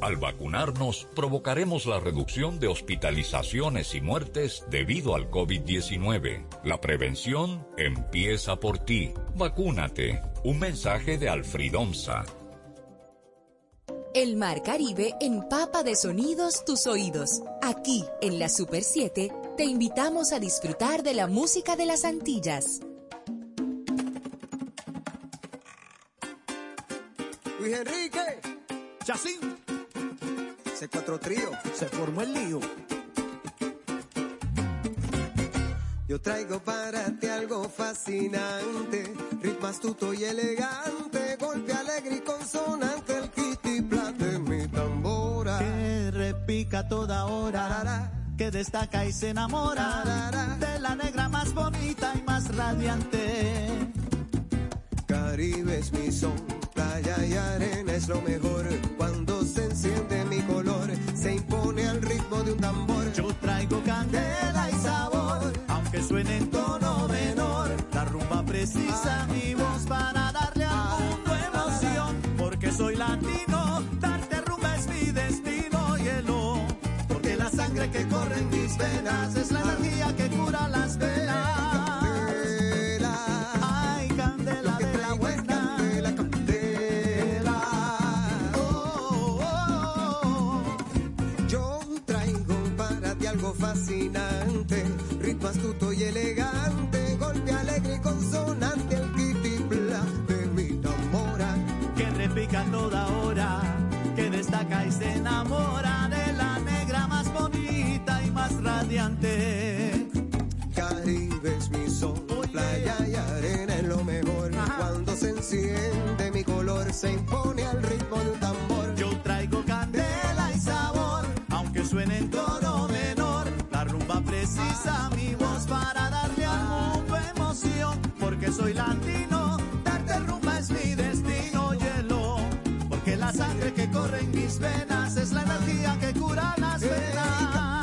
Al vacunarnos, provocaremos la reducción de hospitalizaciones y muertes debido al COVID-19. La prevención empieza por ti. Vacúnate. Un mensaje de Alfridomsa. El Mar Caribe empapa de sonidos tus oídos. Aquí, en la Super 7, te invitamos a disfrutar de la música de las Antillas. Luis Enrique, Chacín, C4 Trío, se formó el lío. Yo traigo para ti algo fascinante, ritmo astuto y elegante, golpe alegre y consonante, el kitty de mi tambora. Que repica toda hora, que destaca y se enamora de la negra más bonita y más radiante. Caribe es mi son, playa y arena es lo mejor. Cuando se enciende mi color, se impone al ritmo de un tambor. Yo traigo candela y sabor, aunque suene en tono menor. La rumba precisa mi voz para darle al mundo emoción, porque soy latino, darte rumba es mi destino, hielo. Porque la sangre que corre en mis venas es la energía que fascinante, ritmo astuto y elegante, golpe alegre y consonante, el kitty de mi tambora. que repica toda hora, que destaca y se enamora de la negra más bonita y más radiante. Caribe es mi sol, playa y arena es lo mejor. Cuando se enciende mi color, se impone precisa mi voz para darle al mundo emoción, porque soy latino, darte rumba es mi destino, hielo. Porque la sangre que corre en mis venas es la energía que cura las venas.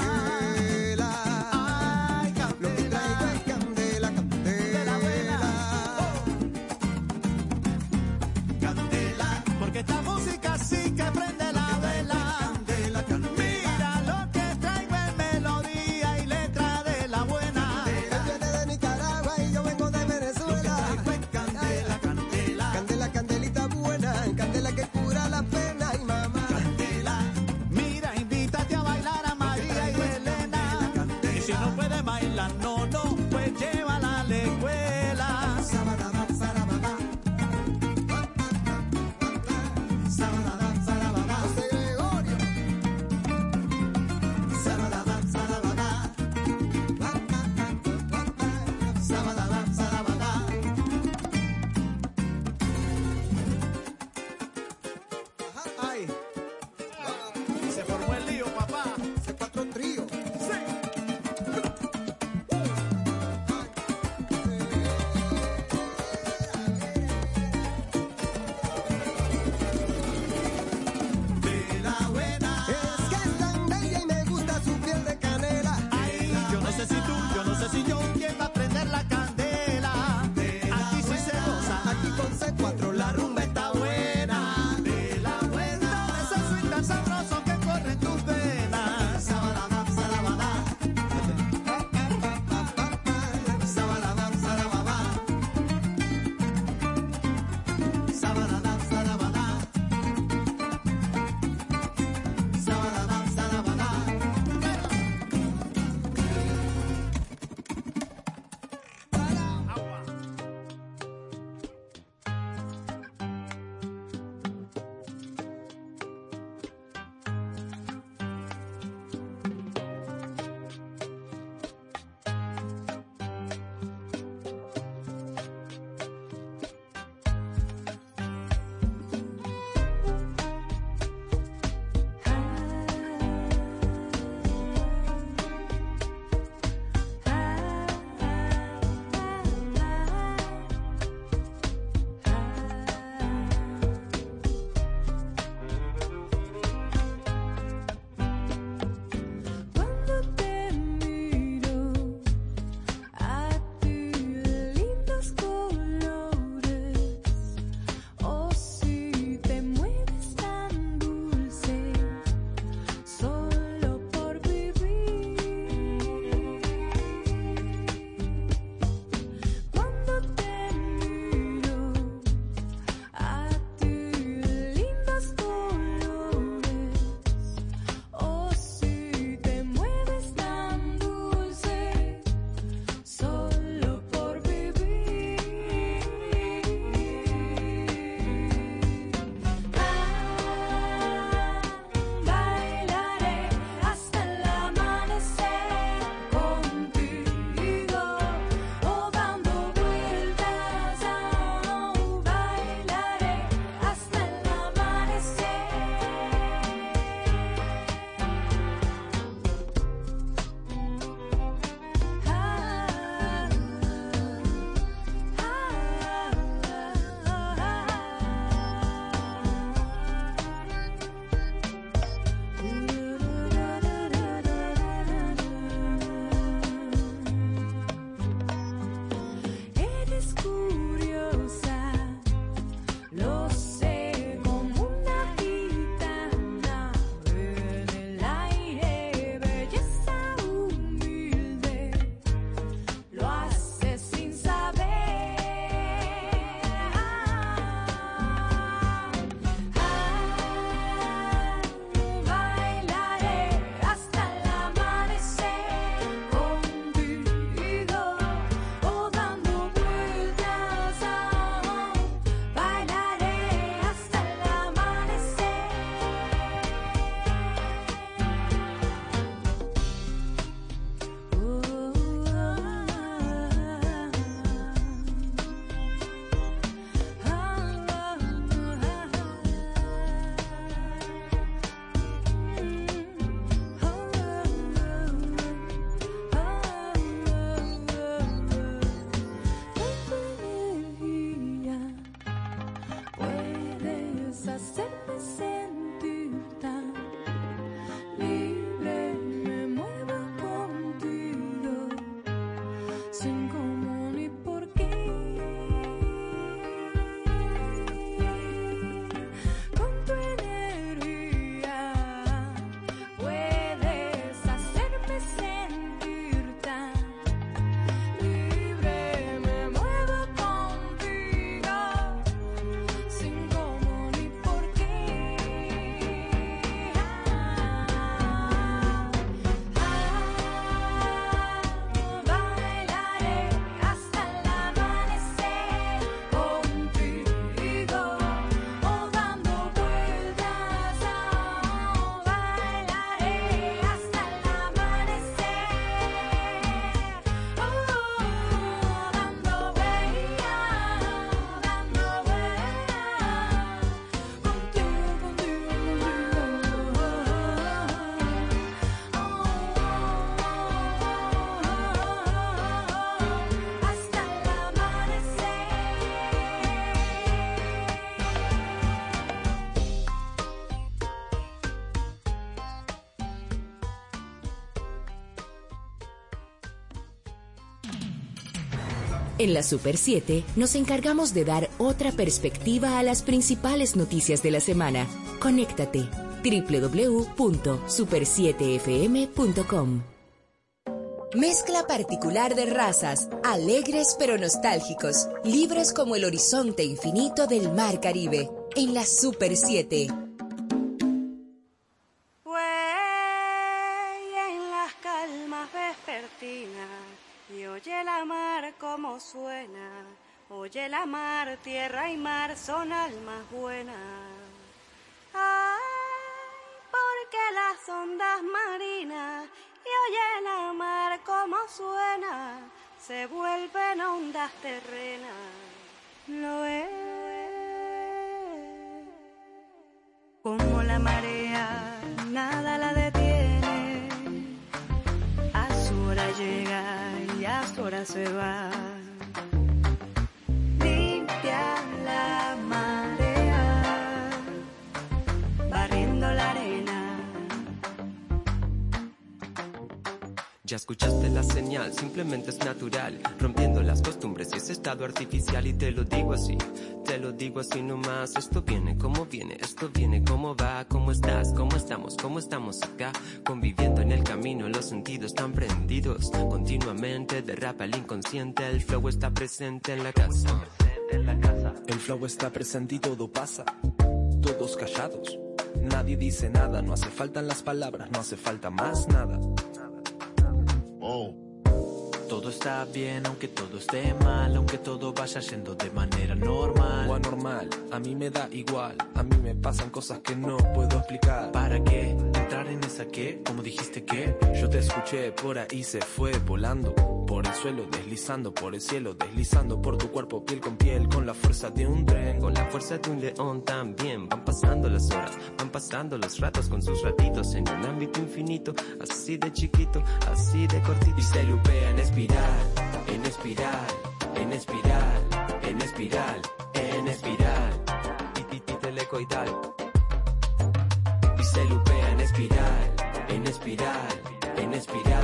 En la Super 7 nos encargamos de dar otra perspectiva a las principales noticias de la semana. Conéctate www.super7fm.com. Mezcla particular de razas, alegres pero nostálgicos, libros como El horizonte infinito del Mar Caribe, en la Super 7. Mar, tierra y mar son almas buenas. Ay, porque las ondas marinas y oye la mar como suena, se vuelven ondas terrenas. Lo es como la marea, nada la detiene. A su hora llega y a su hora se va. Ya escuchaste la señal, simplemente es natural, rompiendo las costumbres y ese estado artificial. Y te lo digo así, te lo digo así nomás, esto viene como viene, esto viene como va, cómo estás, cómo estamos, cómo estamos acá, conviviendo en el camino, los sentidos están prendidos, continuamente derrapa el inconsciente, el flow está presente en la casa. El flow está presente y todo pasa, todos callados, nadie dice nada, no hace falta las palabras, no hace falta más nada. Oh. Todo está bien, aunque todo esté mal, aunque todo vaya yendo de manera normal. O anormal, a mí me da igual, a mí me pasan cosas que no puedo explicar. ¿Para qué? ¿Entrar en esa qué? ¿Cómo dijiste qué? Yo te escuché, por ahí se fue volando, por el suelo deslizando, por el cielo deslizando, por tu cuerpo piel con piel, con la fuerza de un tren. Con la fuerza de un león también van pasando las horas, van pasando los ratos con sus ratitos en un ámbito infinito, así de chiquito, así de cortito. Y se lupea en espiral, en espiral, en espiral, en espiral, en espiral, y, y, y telecoidal. Y se lupea en espiral, en espiral, en espiral,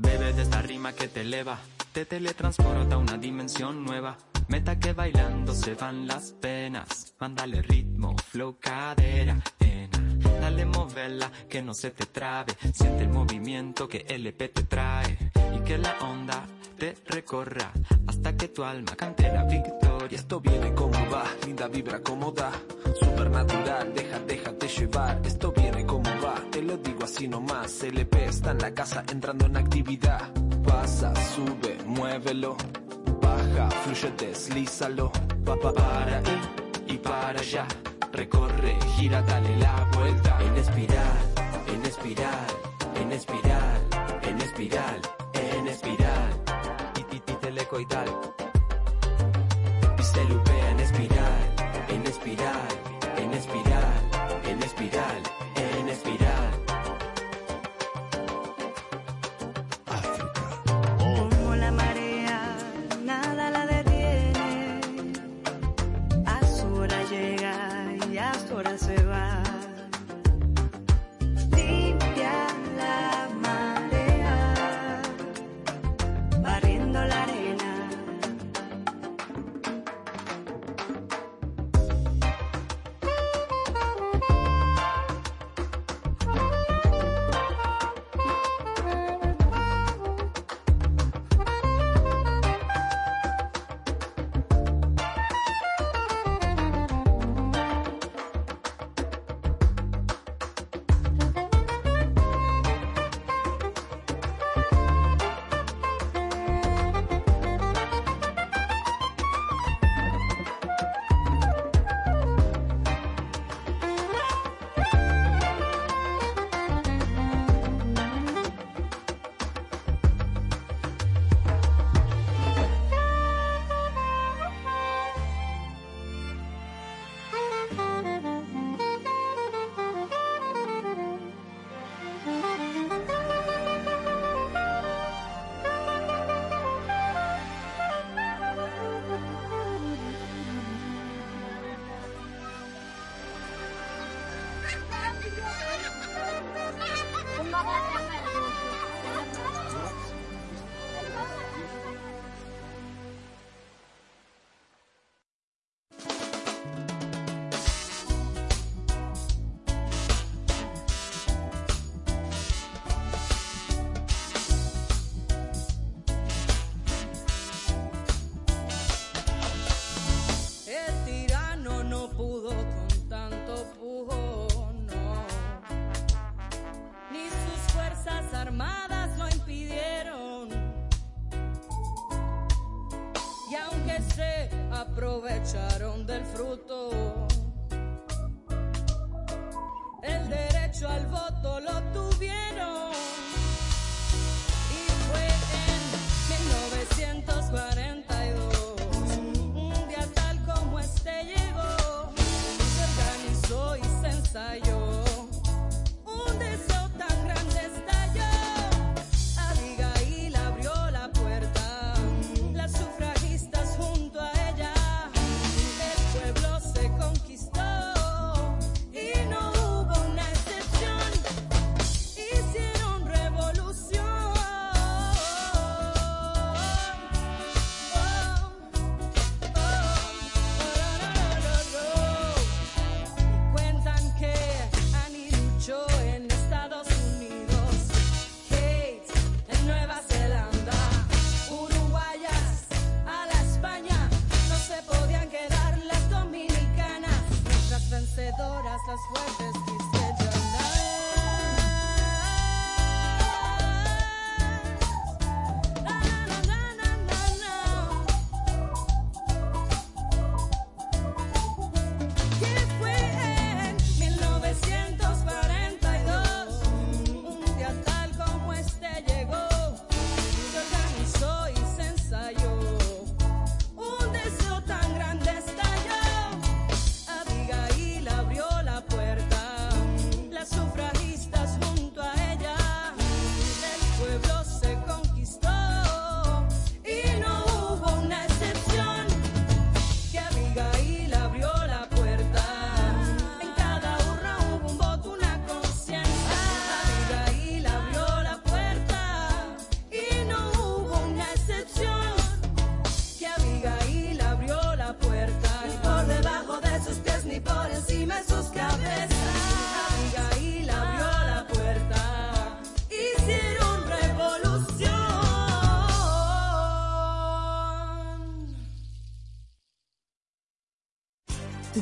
Bebe de esta rima que te eleva, te teletransporta a una dimensión nueva. Meta que bailando se van las penas. Mándale ritmo, flow, cadera, nena. Dale moverla, que no se te trabe. Siente el movimiento que LP te trae. Y que la onda te recorra hasta que tu alma cante la victoria. Esto viene como va, linda vibra como da, supernatural, deja, déjate llevar. Esto viene como va, te lo digo así nomás. LP está en la casa entrando en actividad. Pasa, sube, muévelo, baja, fluye, deslízalo. Pa, para ahí y para allá. Recorre, gira, dale la vuelta. En espiral, en espiral, en espiral, en espiral, en espiral, y, y, y telecoidal.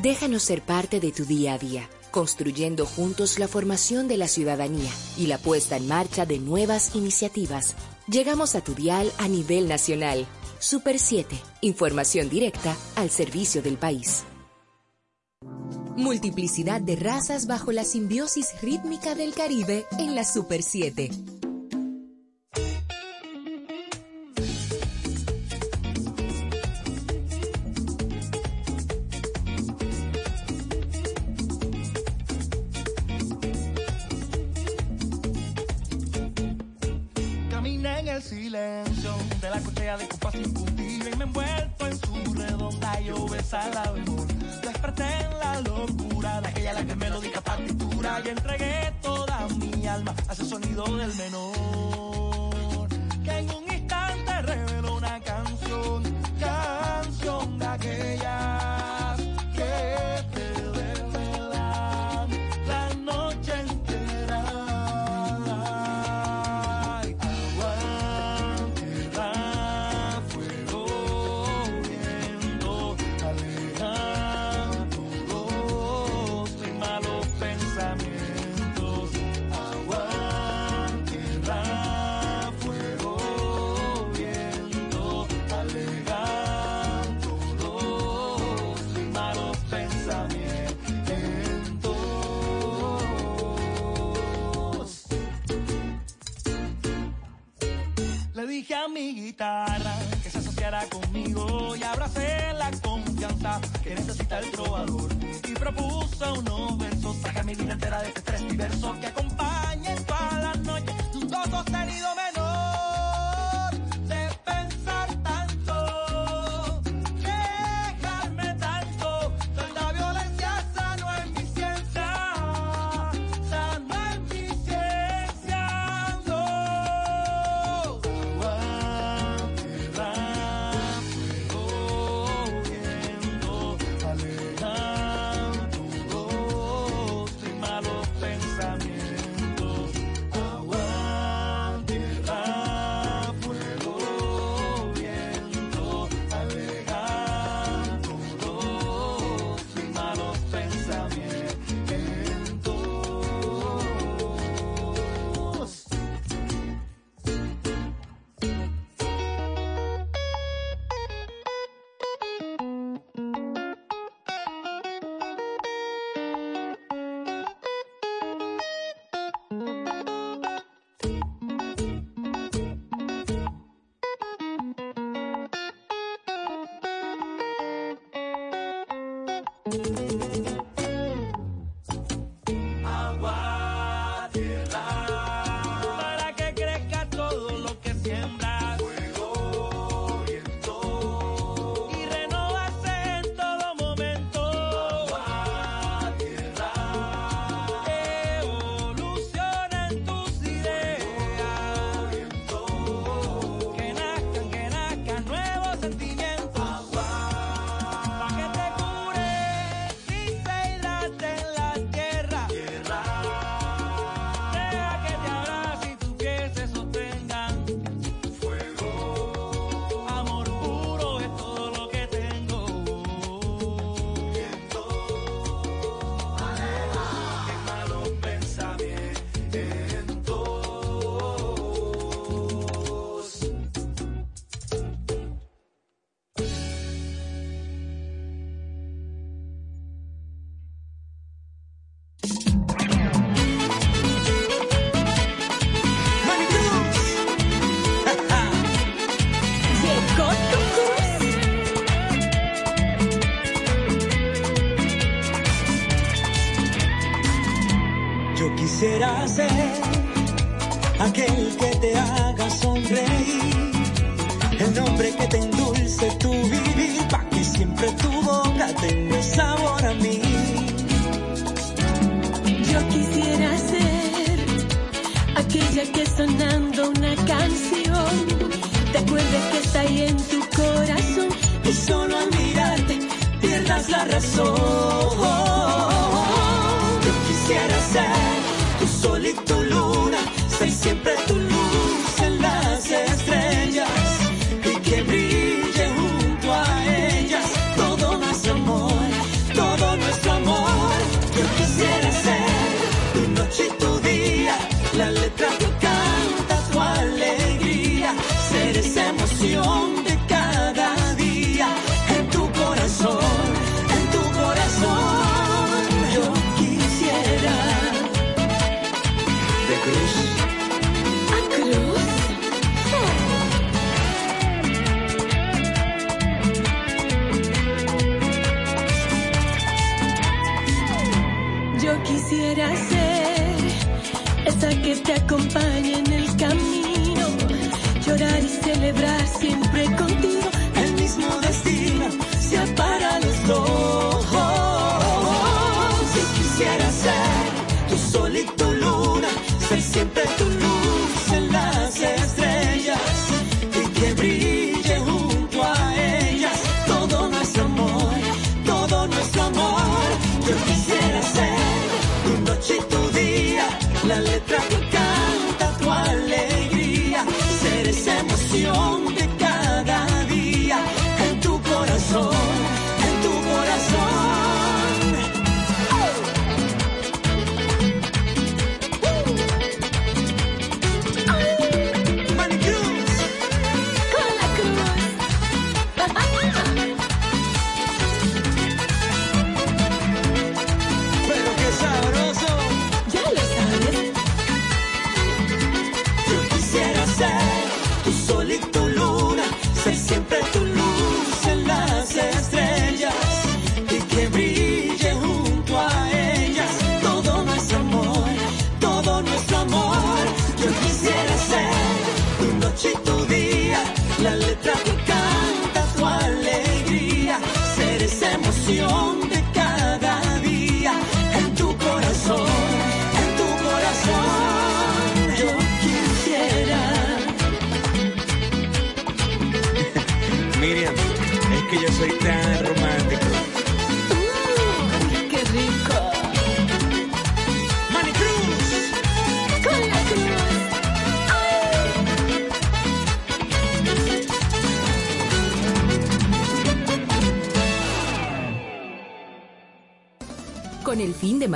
Déjanos ser parte de tu día a día, construyendo juntos la formación de la ciudadanía y la puesta en marcha de nuevas iniciativas. Llegamos a tu dial a nivel nacional. Super 7, información directa al servicio del país. Multiplicidad de razas bajo la simbiosis rítmica del Caribe en la Super 7.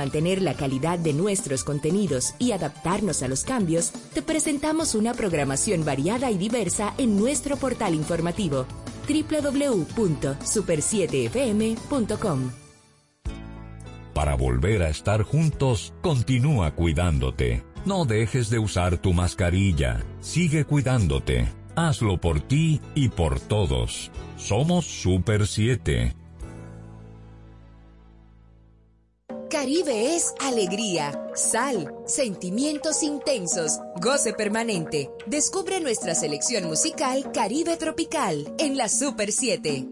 Mantener la calidad de nuestros contenidos y adaptarnos a los cambios, te presentamos una programación variada y diversa en nuestro portal informativo www.super7fm.com. Para volver a estar juntos, continúa cuidándote. No dejes de usar tu mascarilla. Sigue cuidándote. Hazlo por ti y por todos. Somos Super 7. Caribe es alegría, sal, sentimientos intensos, goce permanente. Descubre nuestra selección musical Caribe Tropical en la Super 7.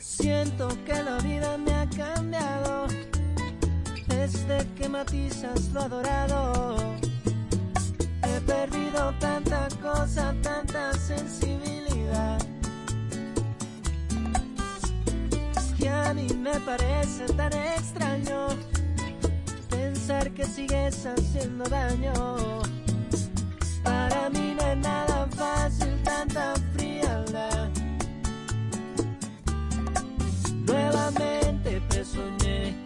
Siento que la vida que matizas lo adorado. He perdido tanta cosa, tanta sensibilidad. Que a mí me parece tan extraño pensar que sigues haciendo daño. Para mí no es nada fácil tanta frialdad. Nuevamente te soñé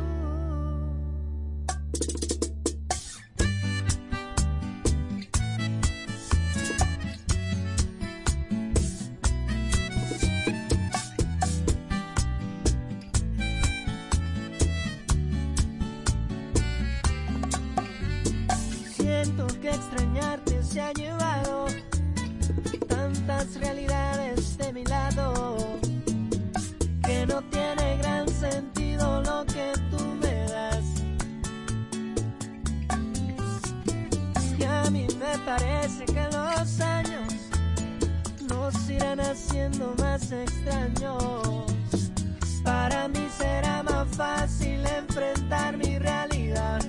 Se ha llevado tantas realidades de mi lado que no tiene gran sentido lo que tú me das. Y a mí me parece que los años nos irán haciendo más extraños. Para mí será más fácil enfrentar mi realidad.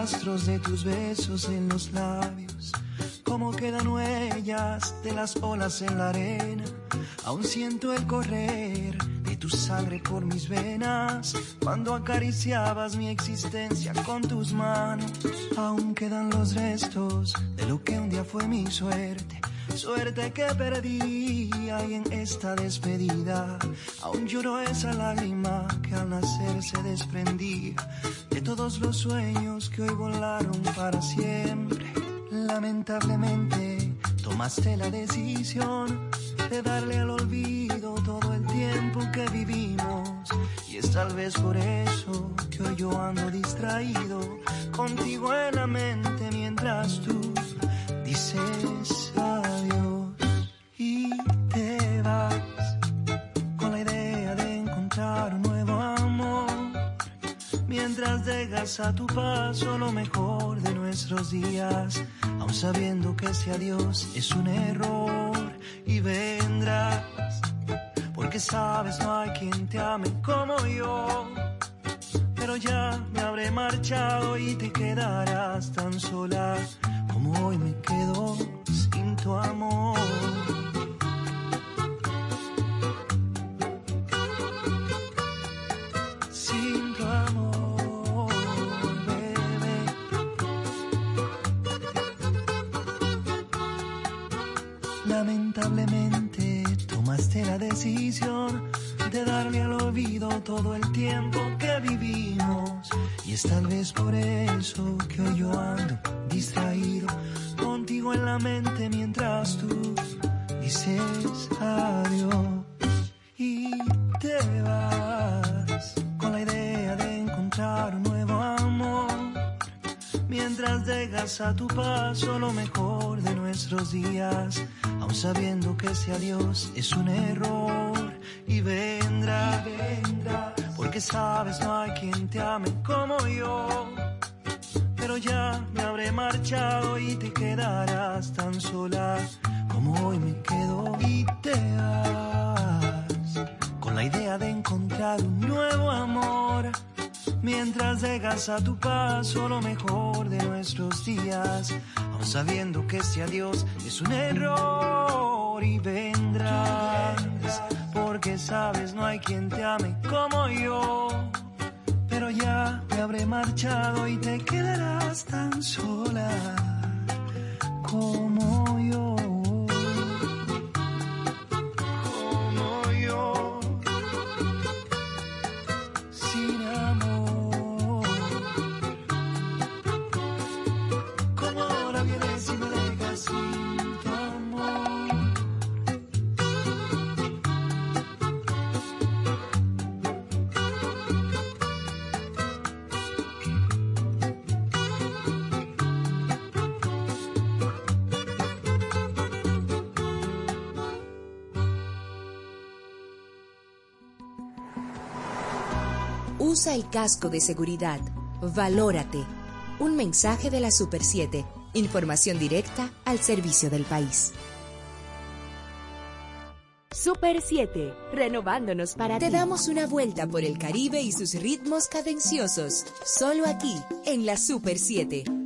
Rastros de tus besos en los labios, como quedan huellas de las olas en la arena. Aún siento el correr de tu sangre por mis venas, cuando acariciabas mi existencia con tus manos. Aún quedan los restos de lo que un día fue mi suerte. Suerte que perdí y en esta despedida aún lloro esa lágrima que al nacer se desprendía de todos los sueños que hoy volaron para siempre. Lamentablemente tomaste la decisión de darle al olvido todo el tiempo que vivimos y es tal vez por eso que hoy yo ando distraído contigo en la mente mientras tú dices adiós a tu paso lo mejor de nuestros días aun sabiendo que ese adiós es un error y vendrás porque sabes no hay quien te ame como yo pero ya me habré marchado y te quedarás tan sola como hoy me quedo sin tu amor. Lamentablemente tomaste la decisión de darle al olvido todo el tiempo que vivimos. Y es tal vez por eso que hoy yo ando distraído contigo en la mente mientras tú dices adiós y te vas con la idea de encontrar un nuevo amor. Mientras dejas a tu paso lo mejor de nuestros días, aun sabiendo que ese adiós es un error y vendrá, vendrá, porque sabes no hay quien te ame como yo. Pero ya me habré marchado y te quedarás tan sola como hoy me quedo y te vas con la idea de encontrar un nuevo amor. Mientras dejas a tu paso lo mejor de nuestros días, aun sabiendo que ese adiós es un error y vendrás, porque sabes no hay quien te ame como yo. Pero ya me habré marchado y te quedarás tan sola. Como yo. el casco de seguridad. Valórate. Un mensaje de la Super 7. Información directa al servicio del país. Super 7, renovándonos para Te ti. Te damos una vuelta por el Caribe y sus ritmos cadenciosos, solo aquí, en la Super 7.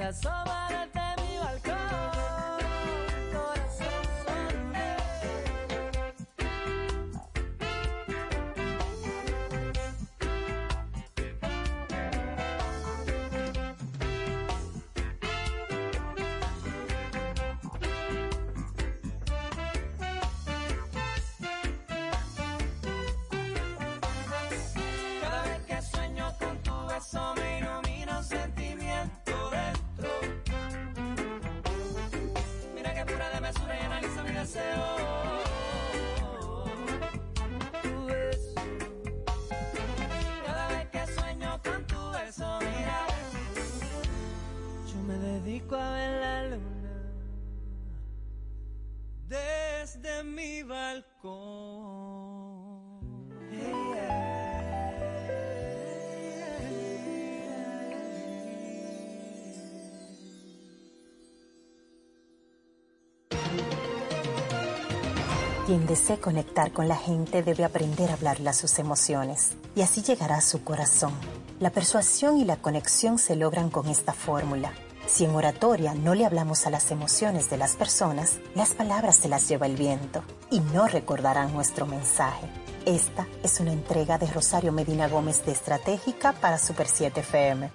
Se asoma Quien desee conectar con la gente debe aprender a hablarle sus emociones y así llegará a su corazón. La persuasión y la conexión se logran con esta fórmula. Si en oratoria no le hablamos a las emociones de las personas, las palabras se las lleva el viento y no recordarán nuestro mensaje. Esta es una entrega de Rosario Medina Gómez de Estratégica para Super 7 FM.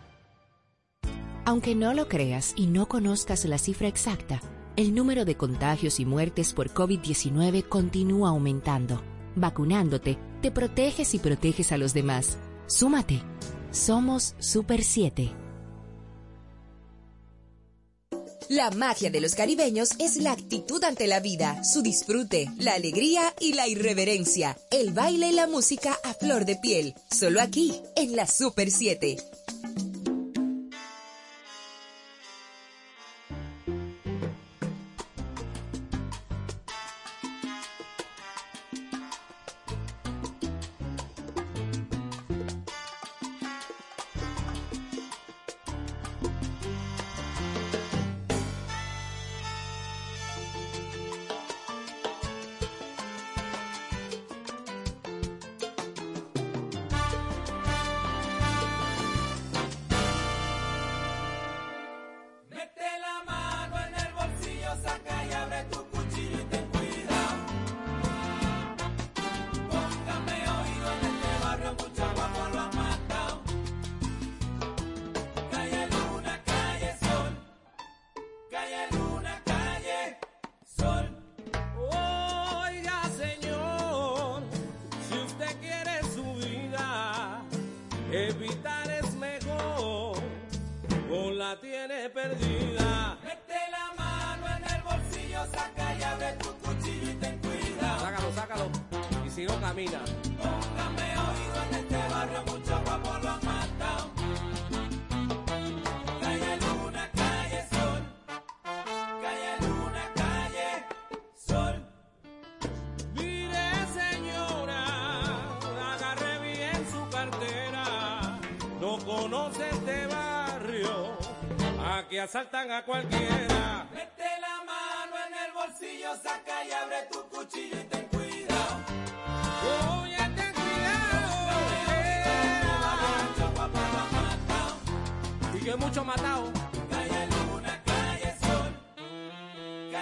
Aunque no lo creas y no conozcas la cifra exacta, el número de contagios y muertes por COVID-19 continúa aumentando. Vacunándote, te proteges y proteges a los demás. Súmate. Somos Super 7. La magia de los caribeños es la actitud ante la vida, su disfrute, la alegría y la irreverencia, el baile y la música a flor de piel, solo aquí, en la Super 7.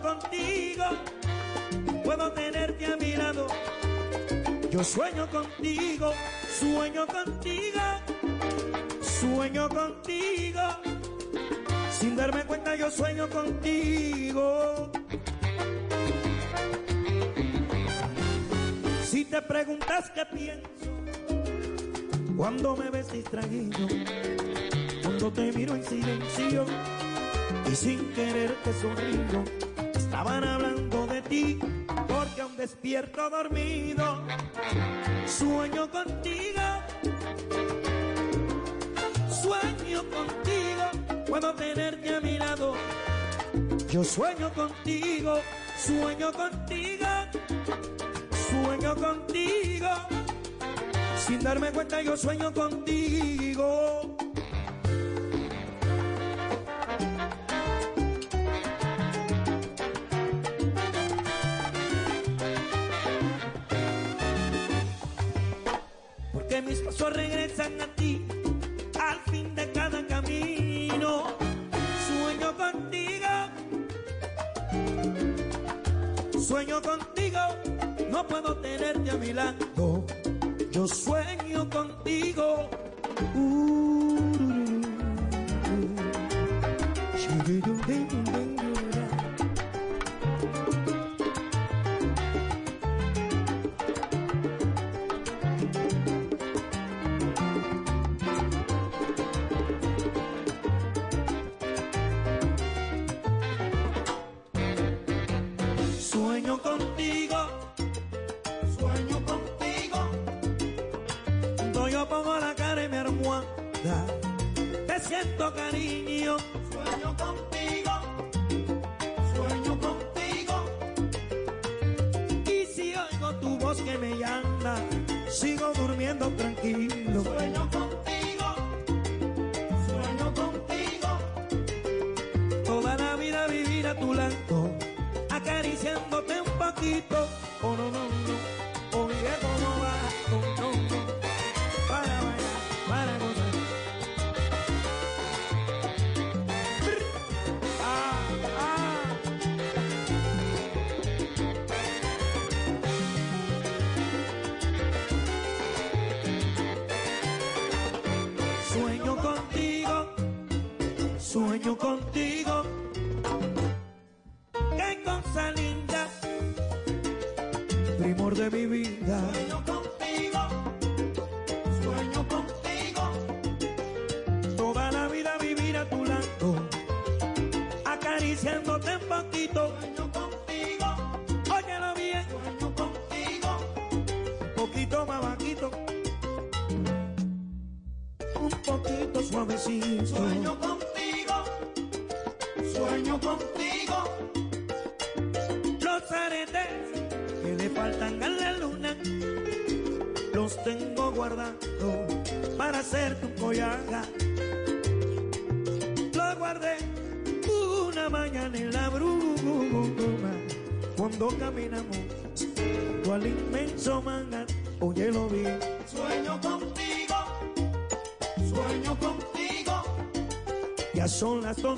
contigo, puedo tenerte a mi lado. Yo sueño contigo, sueño contigo, sueño contigo. Sin darme cuenta yo sueño contigo. Si te preguntas qué pienso cuando me ves distraído, cuando te miro en silencio y sin querer te sonrío Estaban hablando de ti porque aún despierto dormido sueño contigo. Sueño contigo, puedo tenerte a mi lado. Yo sueño contigo, sueño contigo, sueño contigo. Sin darme cuenta yo sueño contigo.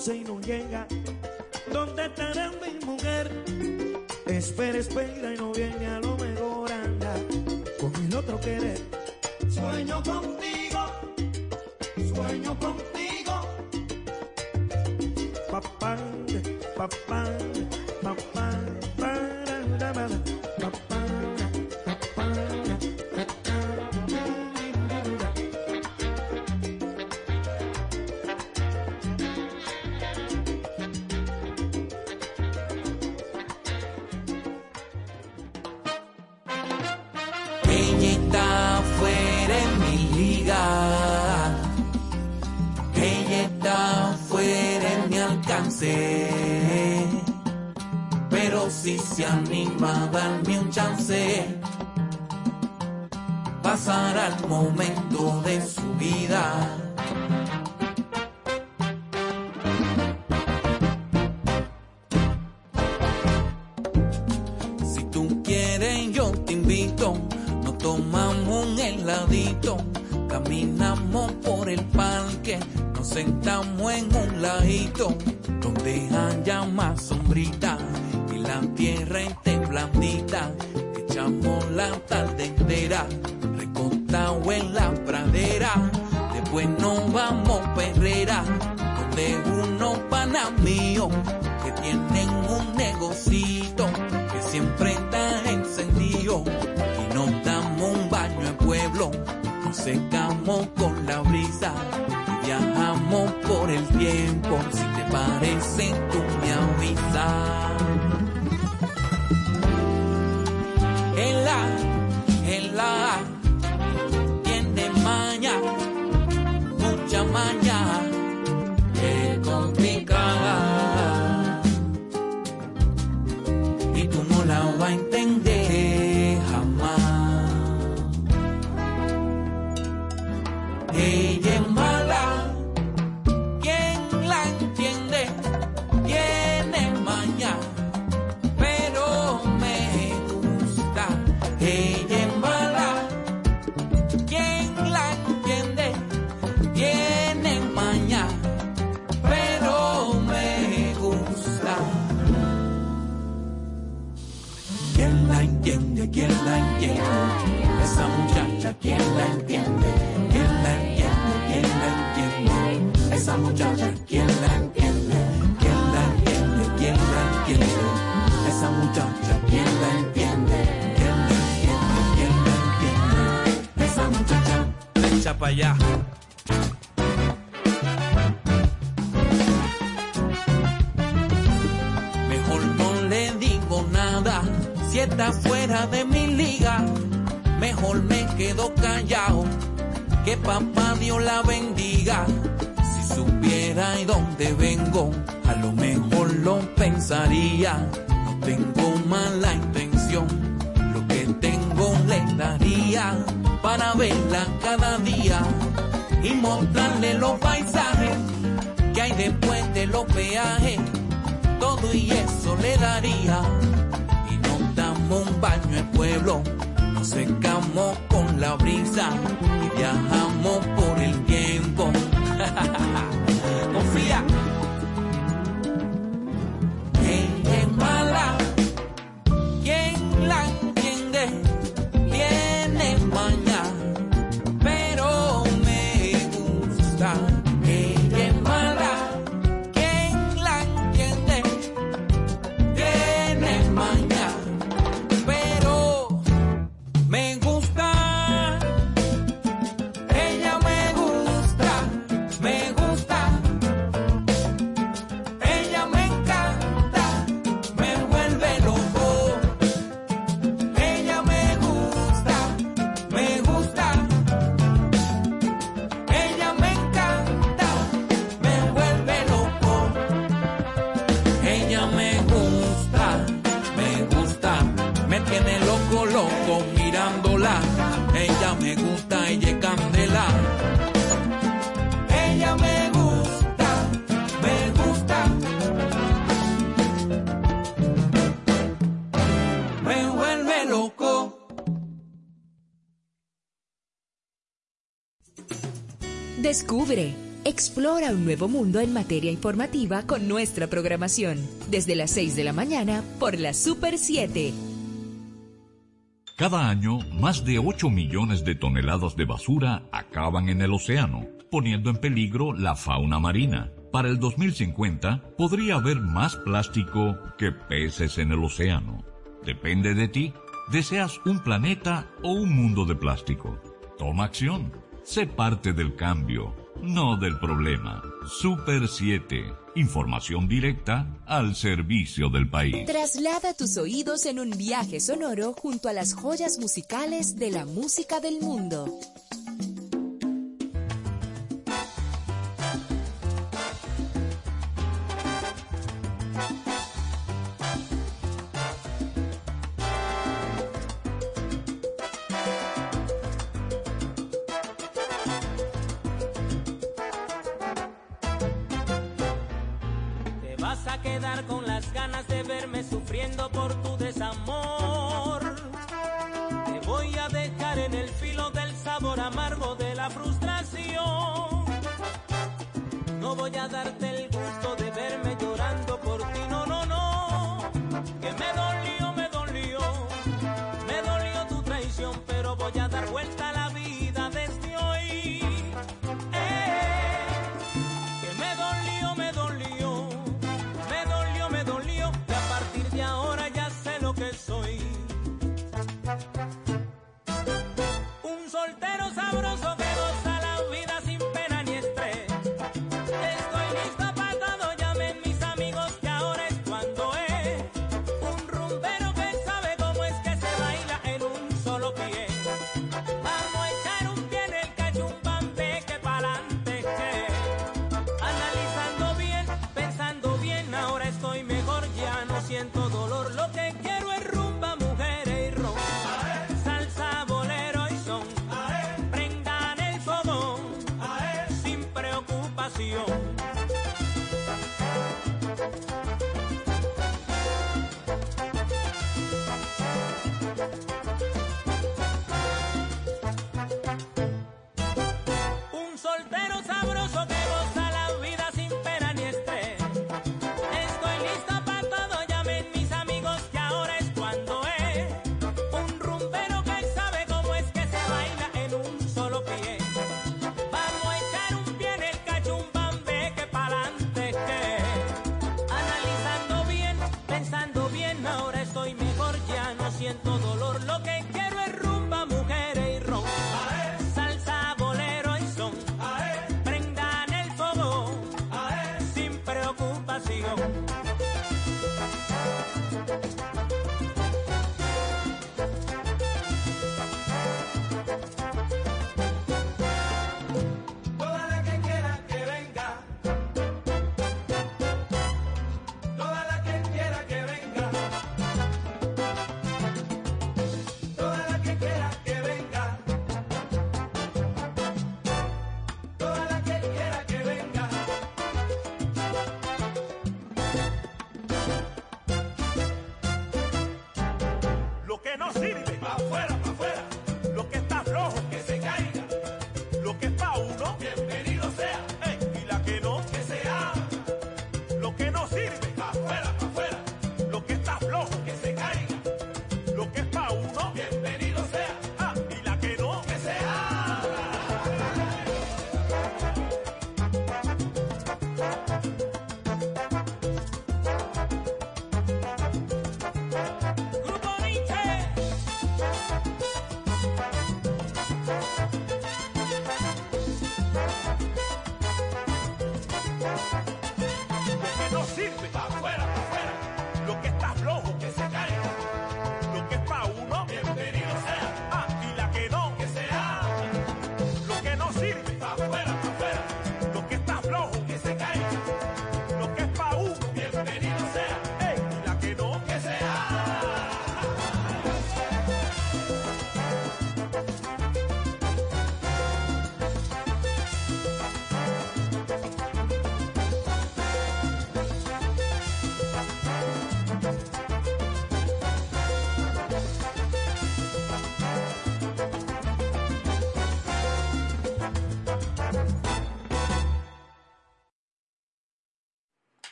se nos llega. Ella está fuera en mi liga. Ella está fuera en mi alcance. Pero si se anima a darme un chance, pasará el momento de su vida. me gusta, ella es candela. Ella me gusta, me gusta. Me vuelve loco. Descubre. Explora un nuevo mundo en materia informativa con nuestra programación, desde las 6 de la mañana por la Super 7 cada año, más de 8 millones de toneladas de basura acaban en el océano, poniendo en peligro la fauna marina. Para el 2050, podría haber más plástico que peces en el océano. Depende de ti. ¿Deseas un planeta o un mundo de plástico? Toma acción. Sé parte del cambio, no del problema. Super 7. Información directa al servicio del país. Traslada tus oídos en un viaje sonoro junto a las joyas musicales de la música del mundo.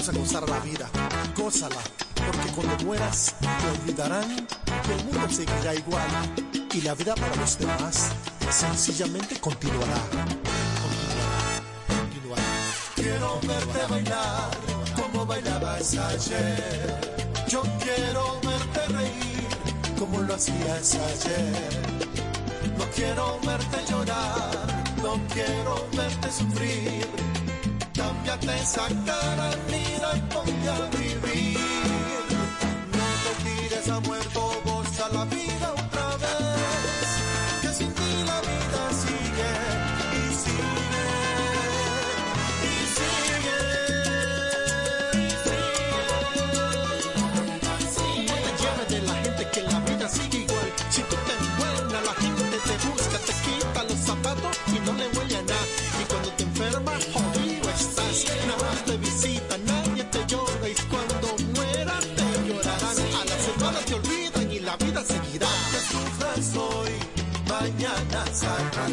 Vamos a gozar la vida, gózala, porque cuando mueras te olvidarán que el mundo seguirá igual y la vida para los demás sencillamente continuará. Continuará. Quiero verte bailar como bailabas ayer. Yo quiero verte reír como lo hacías ayer. No quiero verte llorar, no quiero verte sufrir te sacaran ni la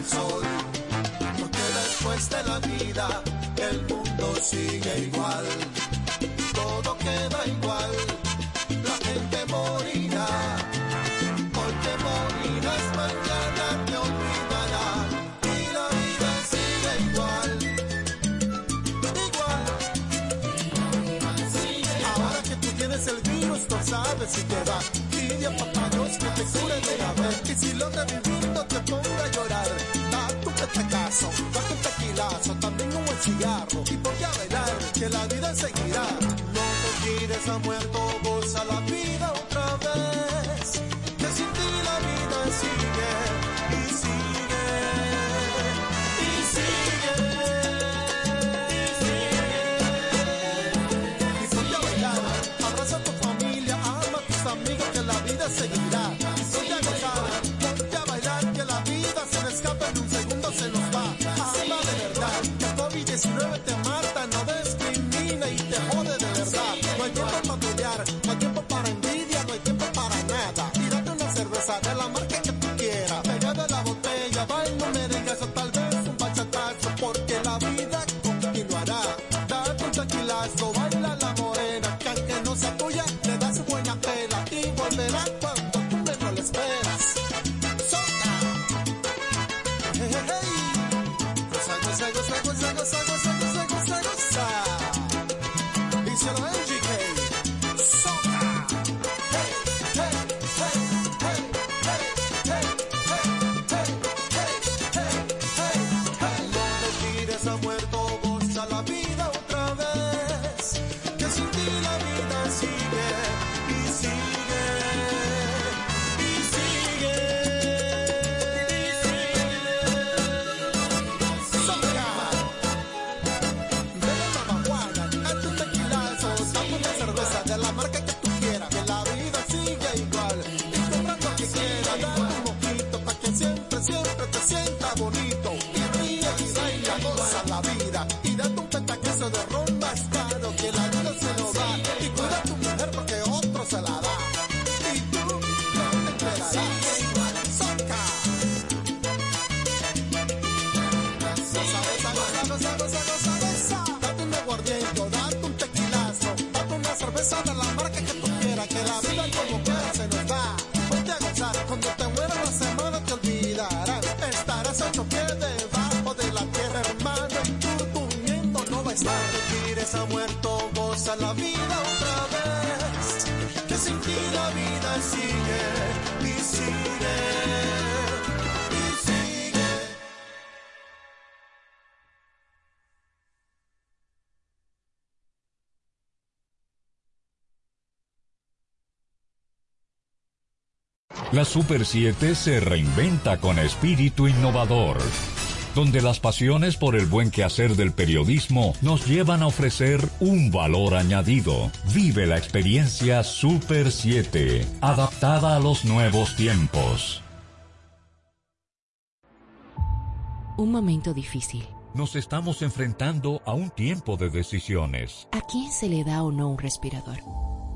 sol, porque después de la vida. somewhere cerveza de la La Super 7 se reinventa con espíritu innovador, donde las pasiones por el buen quehacer del periodismo nos llevan a ofrecer un valor añadido. Vive la experiencia Super 7, adaptada a los nuevos tiempos. Un momento difícil. Nos estamos enfrentando a un tiempo de decisiones. ¿A quién se le da o no un respirador?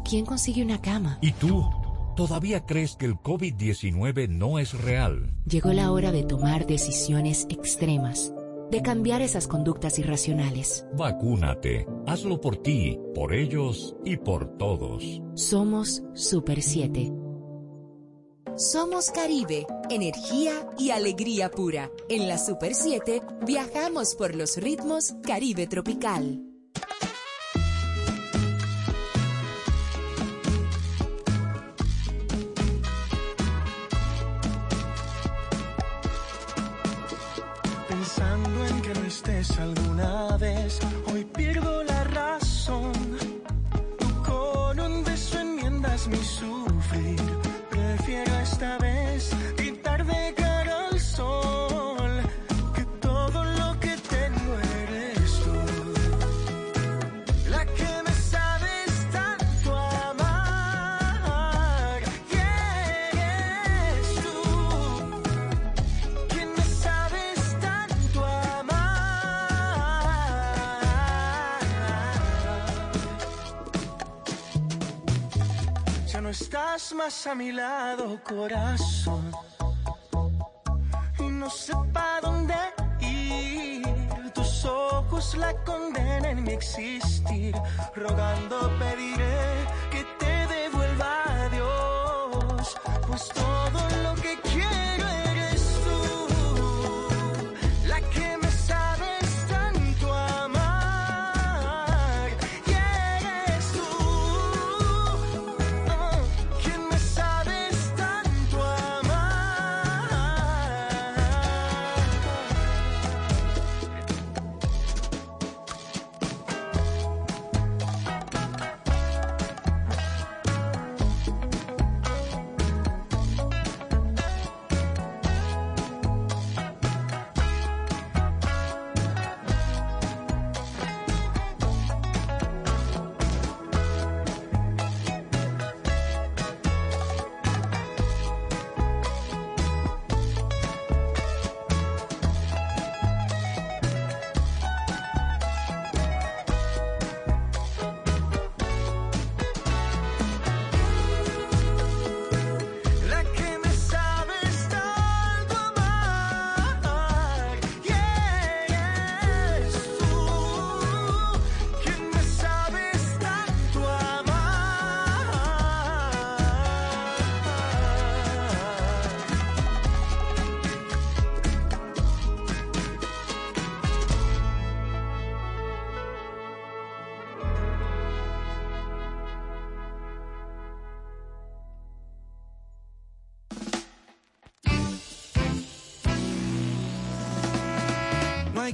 ¿Quién consigue una cama? ¿Y tú? ¿Todavía crees que el COVID-19 no es real? Llegó la hora de tomar decisiones extremas, de cambiar esas conductas irracionales. Vacúnate. Hazlo por ti, por ellos y por todos. Somos Super 7. Somos Caribe, energía y alegría pura. En la Super 7 viajamos por los ritmos Caribe tropical. Alguna vez, hoy pierdo la razón. Más a mi lado, corazón. Y no sé para dónde ir. Tus ojos la condenan en mi existir. Rogando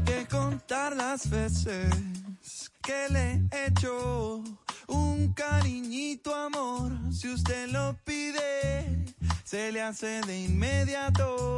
que contar las veces que le he hecho un cariñito amor. Si usted lo pide, se le hace de inmediato.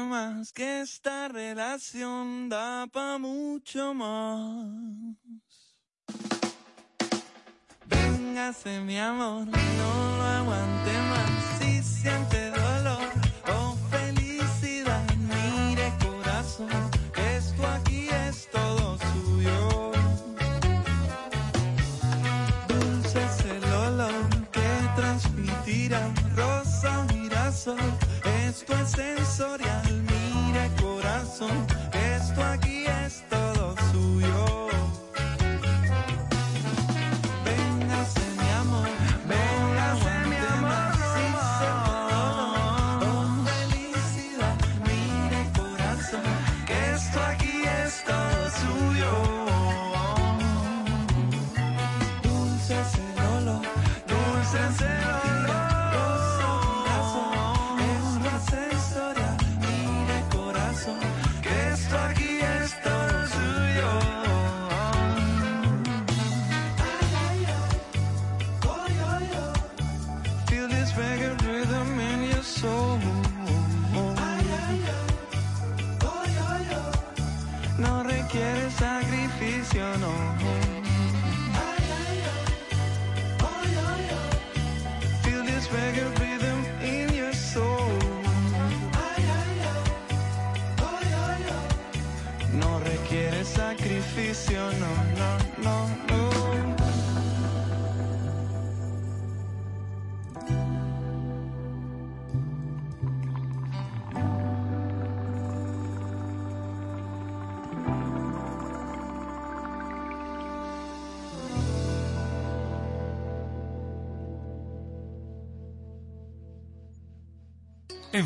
Más, que esta relación da pa' mucho más. Véngase mi amor, no lo aguante más, si siente dolor o felicidad, mire corazón, esto aquí es todo suyo. Dulce es el olor que transmitirá rosa o girasol. Esto es sensorial, mire corazón, esto aquí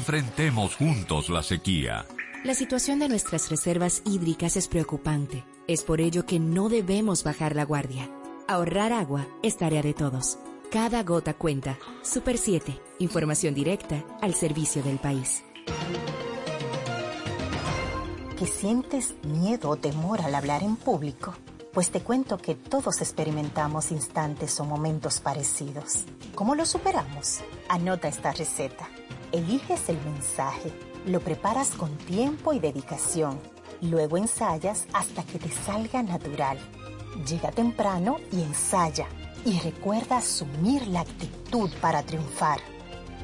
Enfrentemos juntos la sequía. La situación de nuestras reservas hídricas es preocupante. Es por ello que no debemos bajar la guardia. Ahorrar agua es tarea de todos. Cada gota cuenta. Super 7. Información directa al servicio del país. ¿Que sientes miedo o temor al hablar en público? Pues te cuento que todos experimentamos instantes o momentos parecidos. ¿Cómo lo superamos? Anota esta receta. Eliges el mensaje, lo preparas con tiempo y dedicación. Luego ensayas hasta que te salga natural. Llega temprano y ensaya. Y recuerda asumir la actitud para triunfar.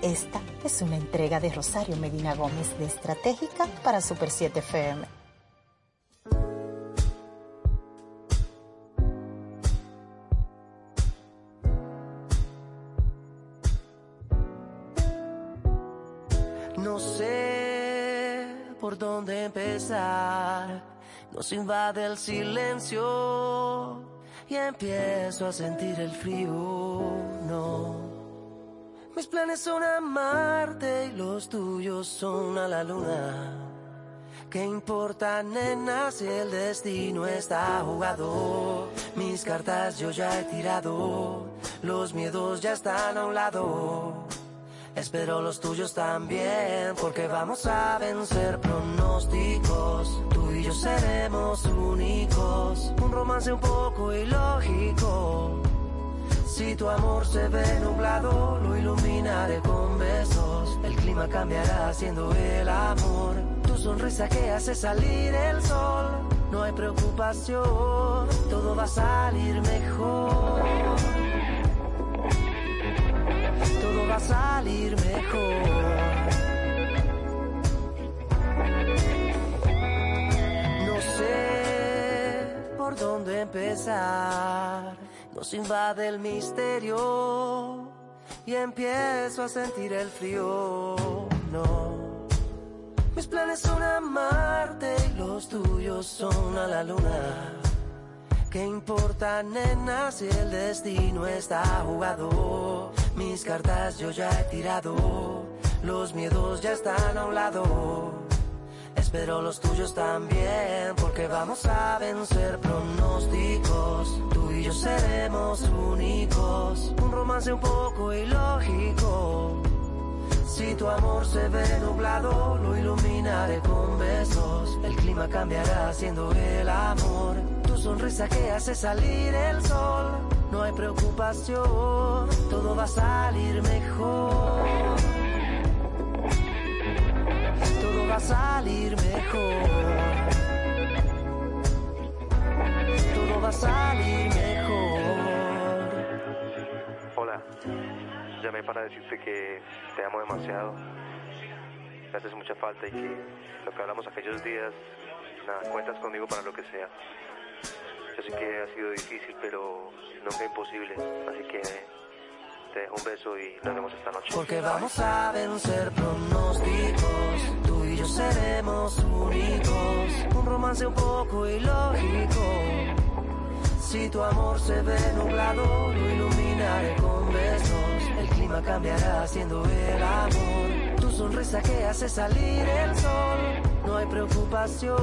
Esta es una entrega de Rosario Medina Gómez de Estratégica para Super 7 FM. Por dónde empezar. Nos invade el silencio y empiezo a sentir el frío. No. Mis planes son amarte y los tuyos son a la luna. ¿Qué importa, nena, si el destino está jugado? Mis cartas yo ya he tirado, los miedos ya están a un lado. Espero los tuyos también, porque vamos a vencer pronósticos. Tú y yo seremos únicos, un romance un poco ilógico. Si tu amor se ve nublado, lo iluminaré con besos. El clima cambiará haciendo el amor. Tu sonrisa que hace salir el sol. No hay preocupación, todo va a salir mejor. Va a salir mejor. No sé por dónde empezar. Nos invade el misterio y empiezo a sentir el frío. No. Mis planes son amarte y los tuyos son a la luna. ¿Qué importa, nena, si el destino está jugado? Mis cartas yo ya he tirado, los miedos ya están a un lado. Espero los tuyos también, porque vamos a vencer pronósticos. Tú y yo seremos únicos, un romance un poco ilógico. Si tu amor se ve nublado, lo iluminaré con besos. El clima cambiará haciendo el amor. Tu sonrisa que hace salir el sol. No hay preocupación, todo va a salir mejor. Todo va a salir mejor. Todo va a salir mejor. Hola, llamé para decirte que te amo demasiado. Me haces mucha falta y que lo que hablamos aquellos días, nada, cuentas conmigo para lo que sea. Yo sé que ha sido difícil, pero nunca imposible. Así que te dejo un beso y nos vemos esta noche. Porque vamos a vencer pronósticos. Tú y yo seremos únicos. Un romance un poco ilógico. Si tu amor se ve nublado, lo iluminaré con besos. El clima cambiará haciendo el amor. Tu sonrisa que hace salir el sol. No hay preocupación,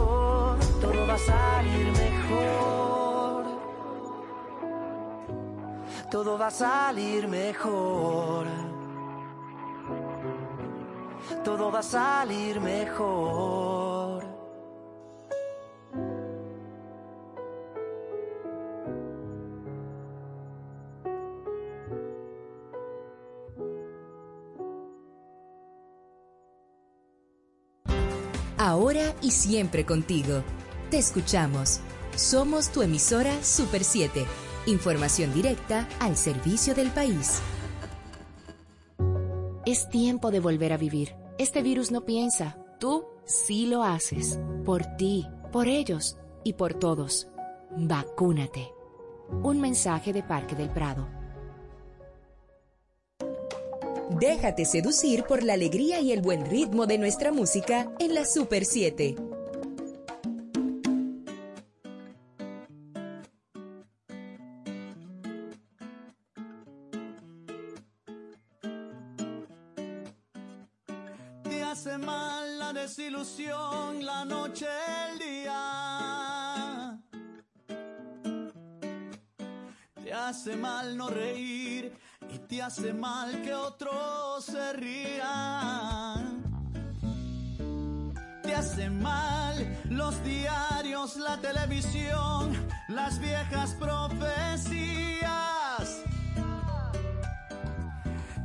todo va a salir mejor. Todo va a salir mejor. Todo va a salir mejor. Ahora y siempre contigo. Te escuchamos. Somos tu emisora Super 7. Información directa al servicio del país. Es tiempo de volver a vivir. Este virus no piensa. Tú sí lo haces. Por ti, por ellos y por todos. Vacúnate. Un mensaje de Parque del Prado. Déjate seducir por la alegría y el buen ritmo de nuestra música en la Super 7. La noche, el día. Te hace mal no reír y te hace mal que otros se rían. Te hace mal los diarios, la televisión, las viejas profecías.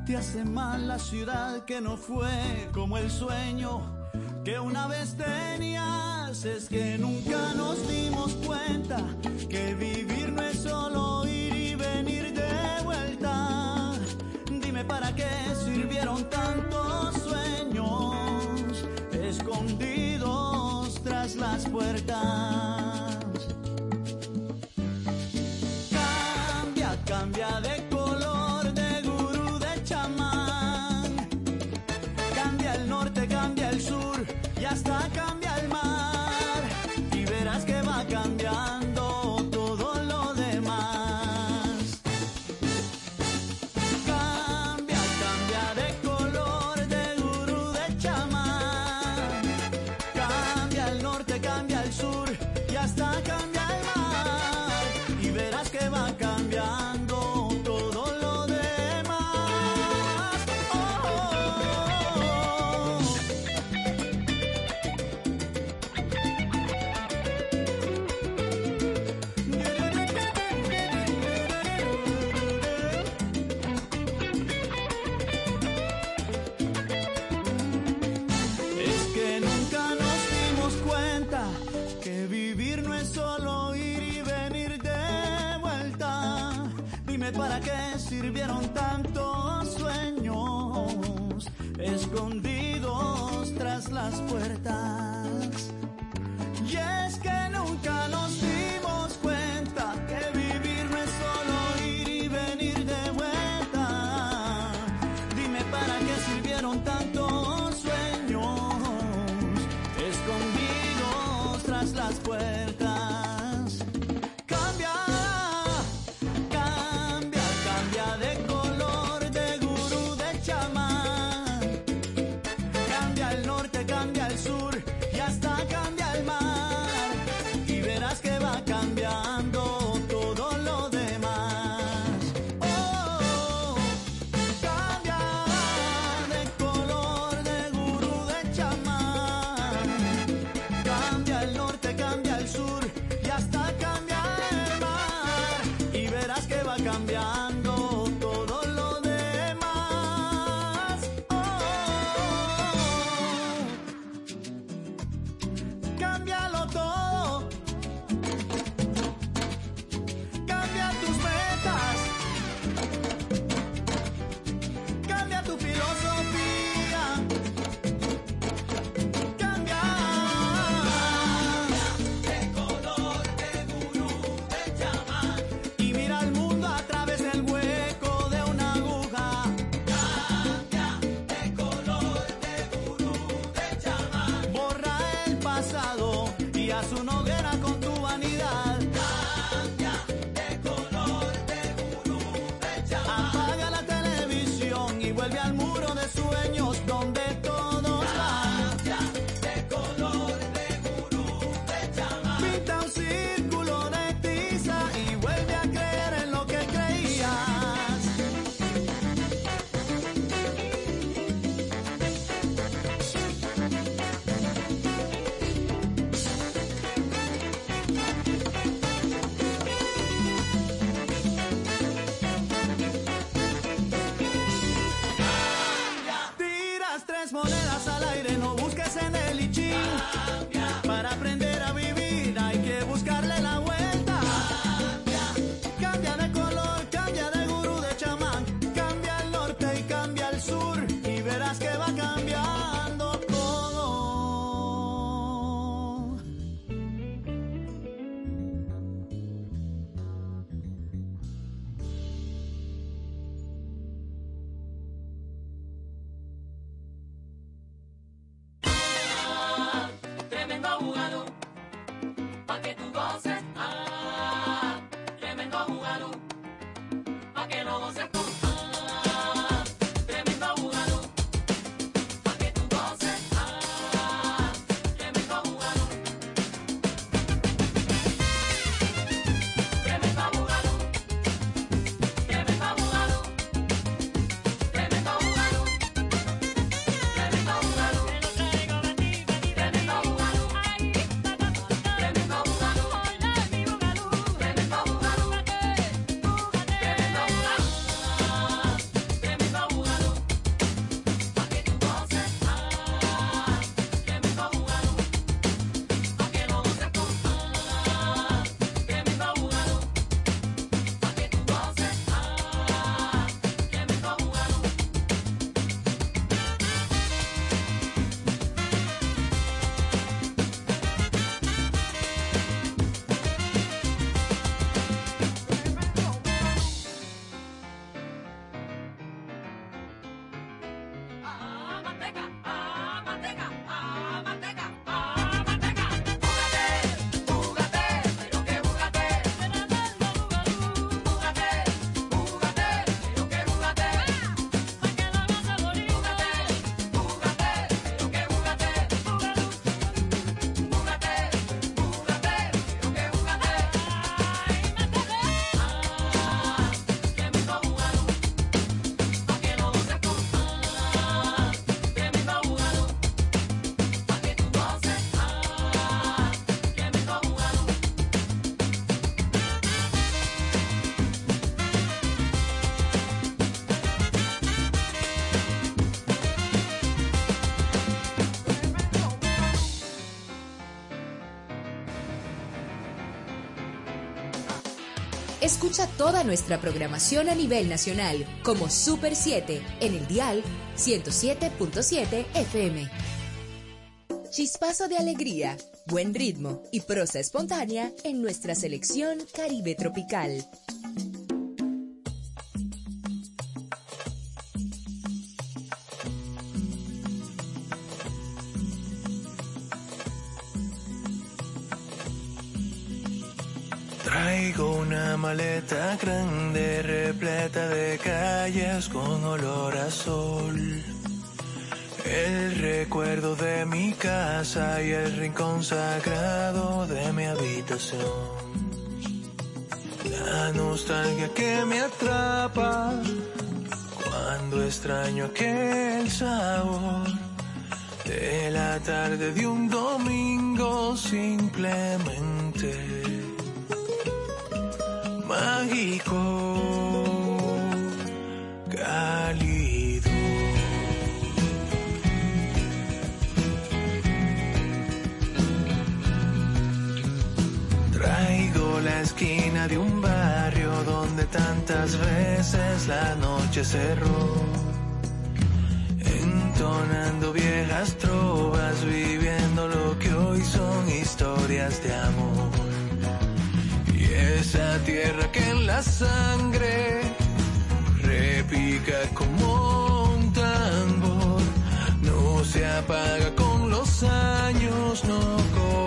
Te hace mal la ciudad que no fue como el sueño que una vez tenías. Es que nunca nos dimos cuenta que vivir no es solo ir y venir de vuelta. Dime para qué sirvieron tantos sueños escondidos tras las puertas. Verás pa' que Escucha toda nuestra programación a nivel nacional como Super 7 en el dial 107.7 FM. Chispazo de alegría, buen ritmo y prosa espontánea en nuestra selección Caribe Tropical. Sagrado de mi habitación. La nostalgia que me atrapa cuando extraño aquel sabor de la tarde de un domingo tantas veces la noche cerró. Entonando viejas trovas, viviendo lo que hoy son historias de amor. Y esa tierra que en la sangre repica como un tambor, no se apaga con los años, no conoce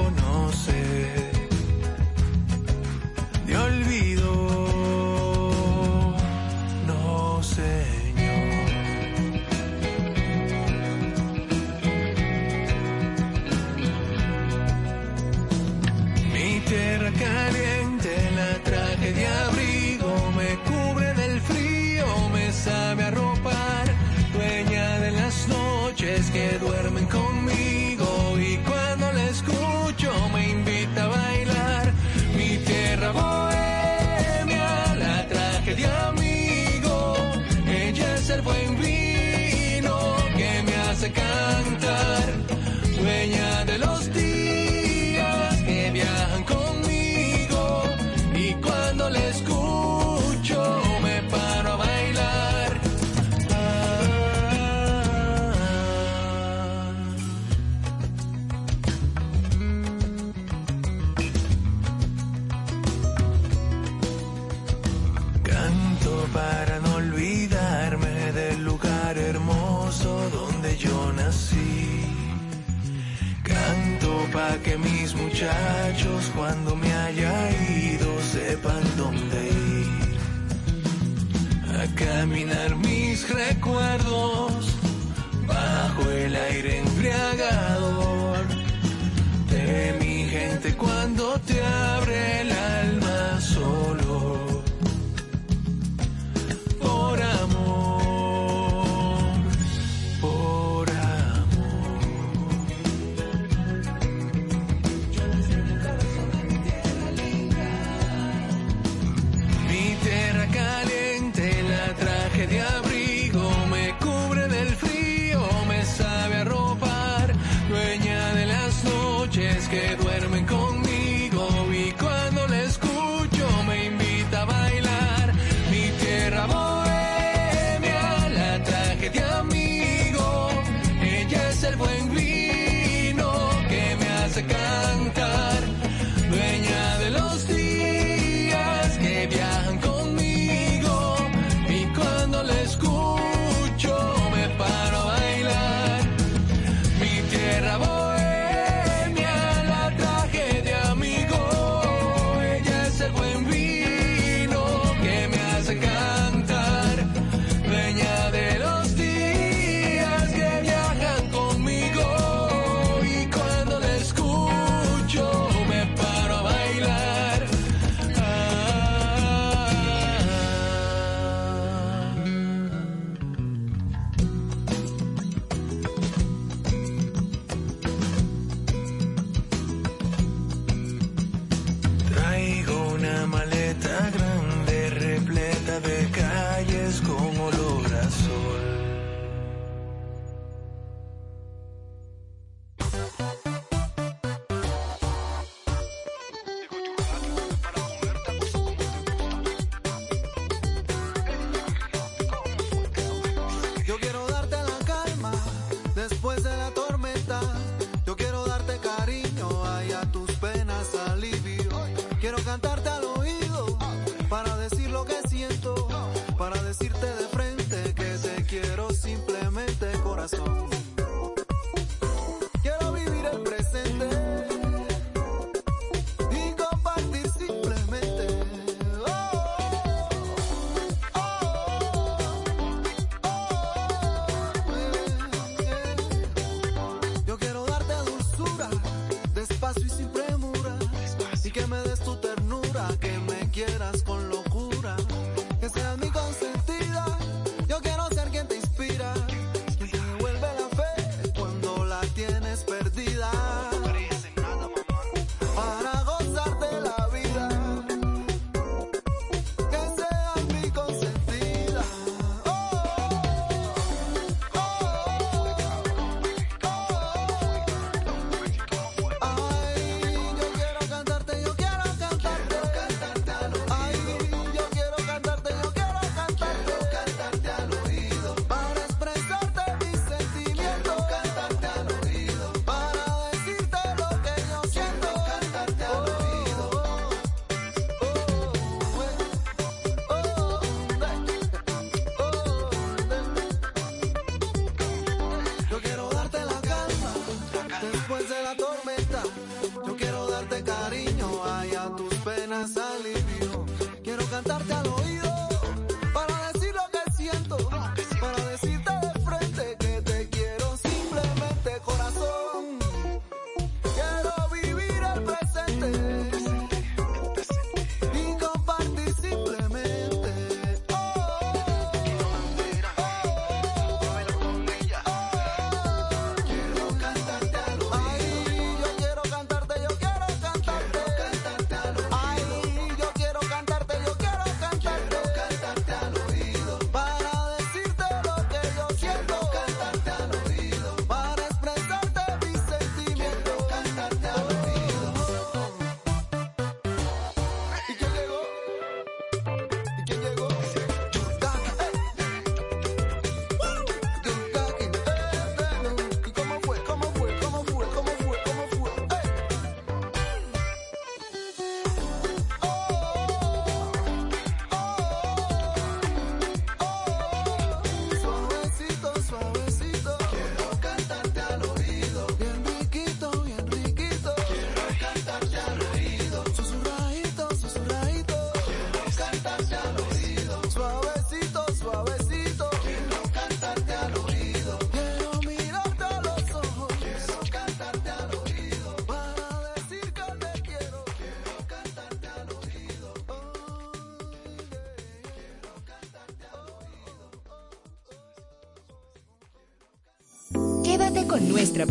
muchachos cuando me haya ido sepan dónde ir. A caminar mis recuerdos bajo el aire embriagador de mi gente cuando te abre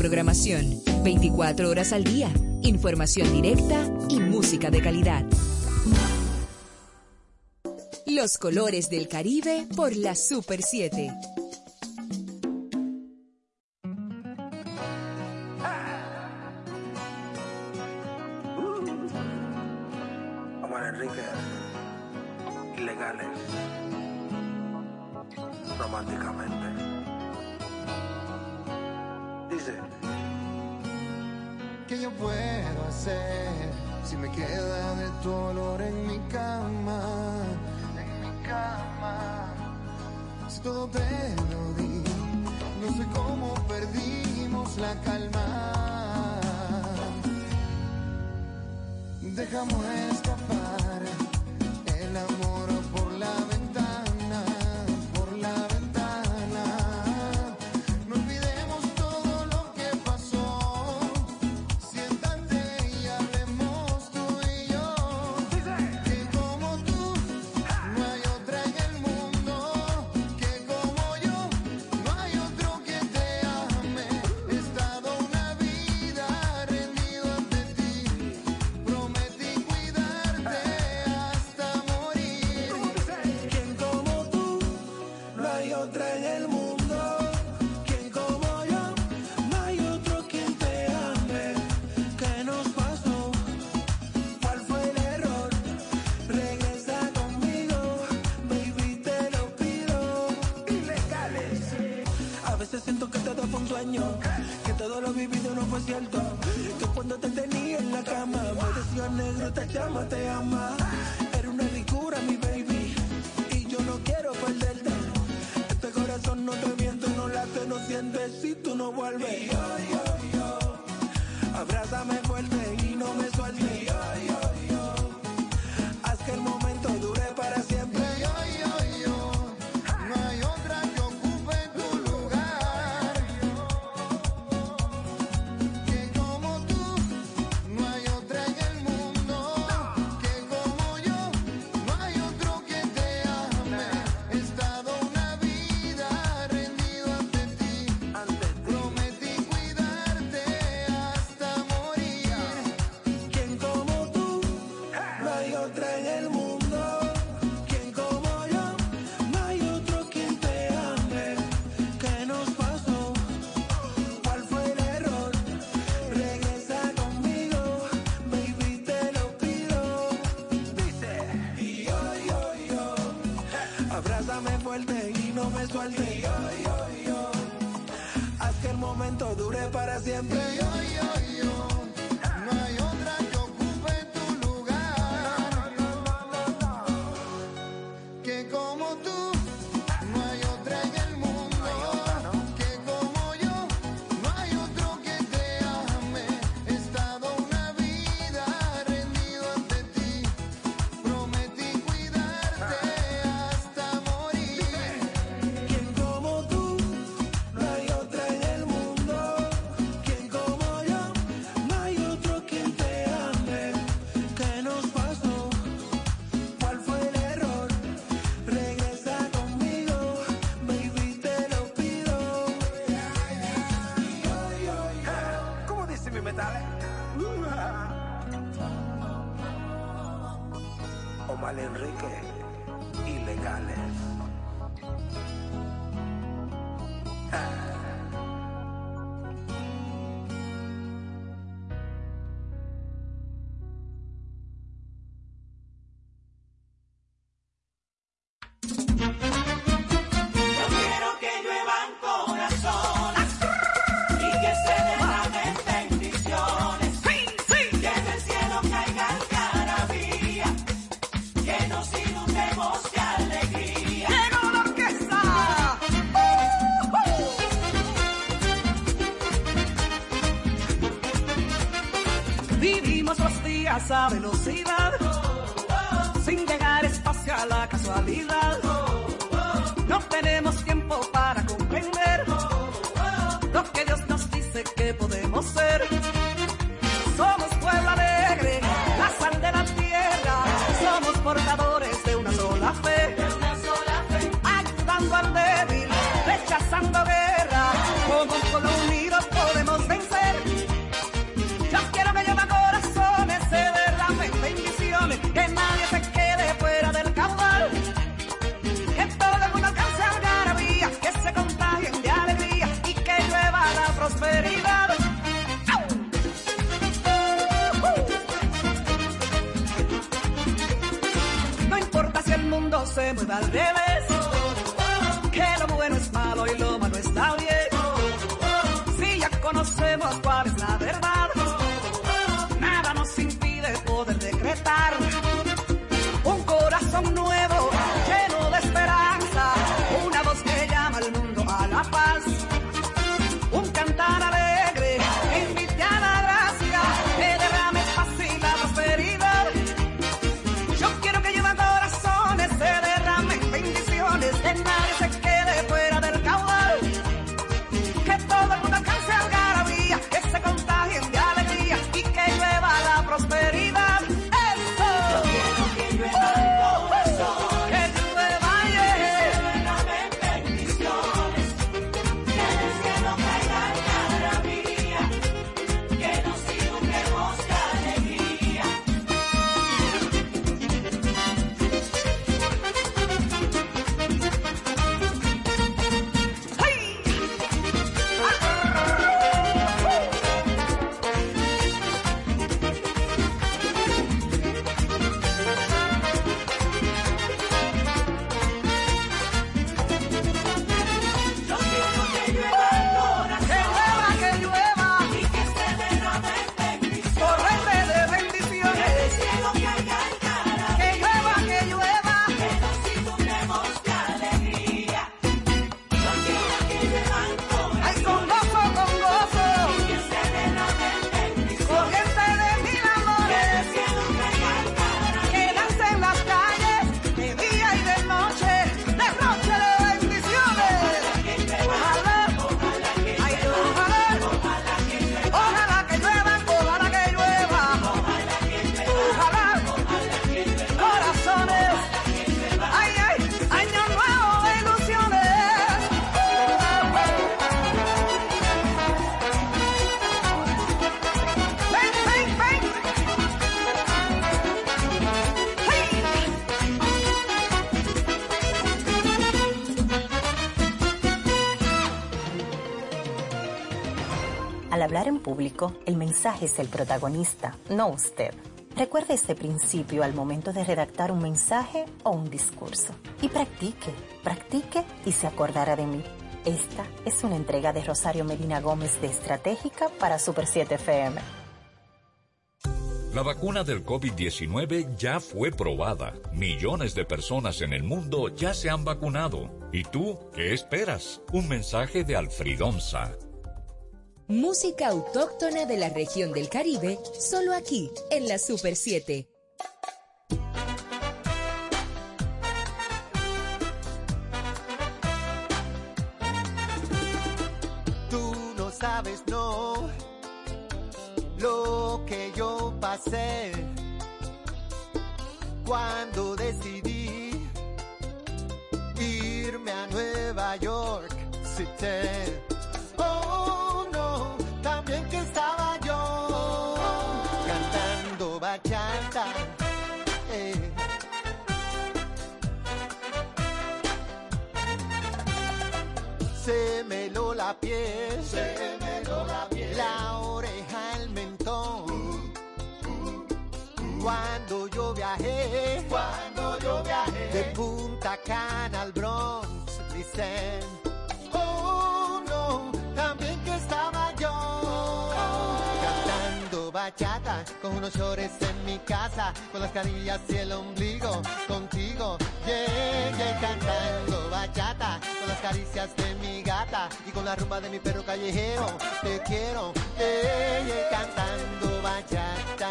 programación, 24 horas al día, información directa y música de calidad. Los colores del Caribe por la Super 7. Llámate a más. Mundo se mueve el mensaje es el protagonista, no usted. Recuerde este principio al momento de redactar un mensaje o un discurso. Y practique, practique y se acordará de mí. Esta es una entrega de Rosario Medina Gómez de Estratégica para Super 7 FM. La vacuna del COVID-19 ya fue probada. Millones de personas en el mundo ya se han vacunado. ¿Y tú qué esperas? Un mensaje de Alfridonza. Música autóctona de la región del Caribe, solo aquí, en la Super 7. Tú no sabes, no, lo que yo pasé cuando decidí irme a Nueva York City. La piel, se me heló la piel, la oreja, el mentón. Cuando yo viajé, cuando yo viajé, de Punta Cana al Bronx, dicen, con unos shorts en mi casa, con las carillas y el ombligo, contigo, yeah, cantando bachata con las caricias de mi gata y con la rumba de mi perro callejero, te quiero, yeah, cantando bachata.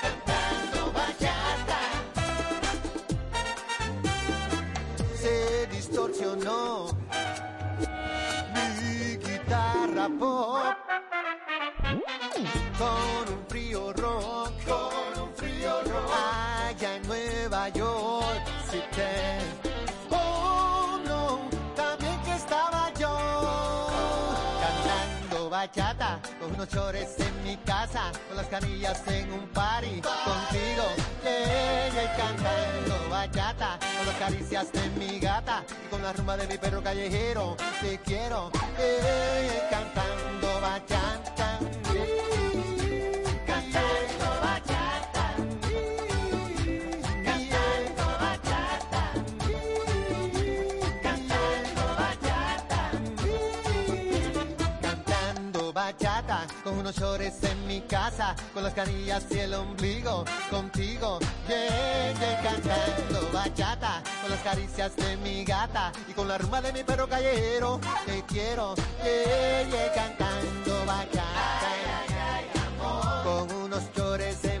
Cantando bachata. Se distorsionó mi guitarra pop con un frío rock, con un frío rock allá en Nueva York City. Oh no, también que estaba yo cantando bachata con unos chores en mi casa, con las canillas en un party contigo, yeah, yeah, cantando bachata con las caricias de mi gata y con la rumba de mi perro callejero. Te quiero, yeah, cantando bachata. Unos shorts en mi casa, con las canillas y el ombligo, contigo, yeah, yeah, cantando bachata, con las caricias de mi gata y con la rumba de mi perro callejero, te quiero, yeah, yeah, cantando bachata, con unos chores en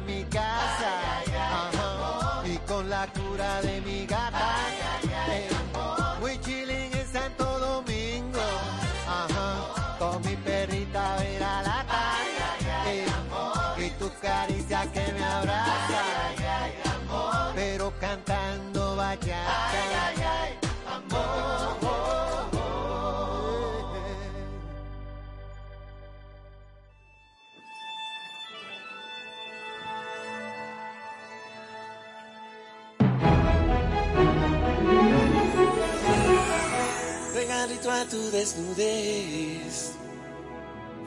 tu desnudez,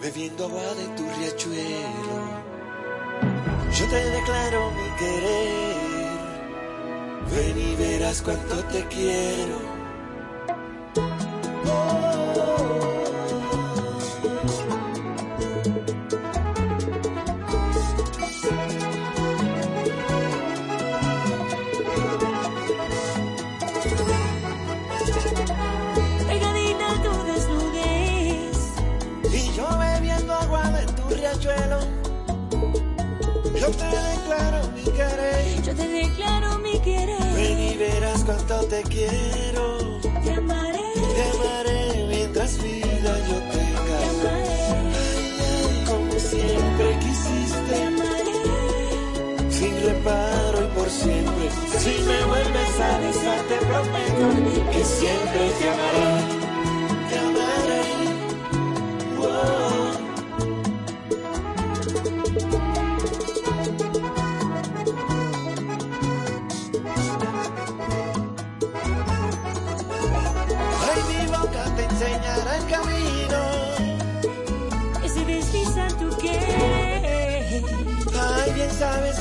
bebiendo agua de tu riachuelo. Yo te declaro mi querer, ven y verás cuánto te quiero. Pegadita yo te declaro mi querer. Yo te declaro mi querer. Ven y verás cuánto te quiero. Te amaré. Te amaré mientras vida yo tenga. Te amaré. Como siempre quisiste. Te amaré. Sin reparo y por siempre. Si me vuelves a besar, te prometo que siempre te amaré.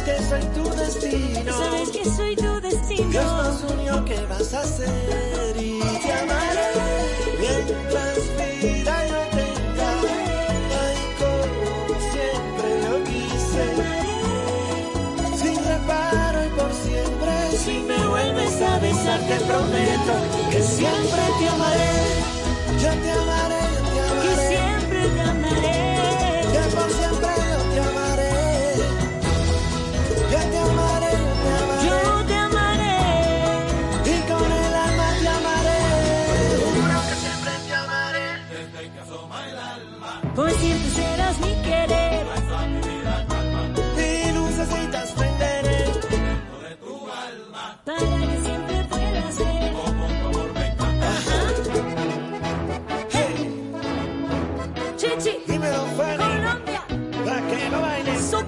Que soy tu destino. Sabes que soy tu destino. Dios nos unió, ¿qué vas a hacer? Y te amaré mientras vida yo tenga. Ay, como siempre lo quise. Sin reparo y por siempre. Si me vuelves a besar, te prometo que siempre te amaré. Yo te amaré, yo te amaré.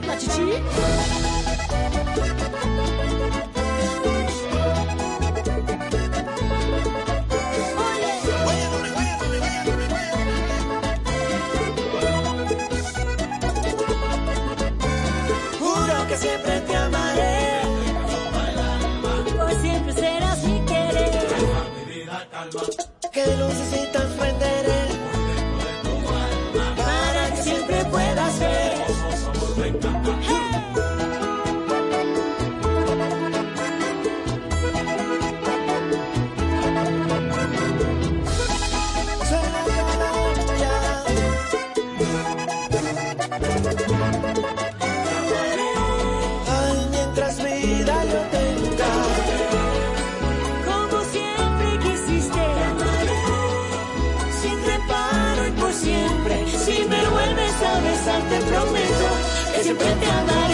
那几句。Besar, te prometo que siempre te amaré.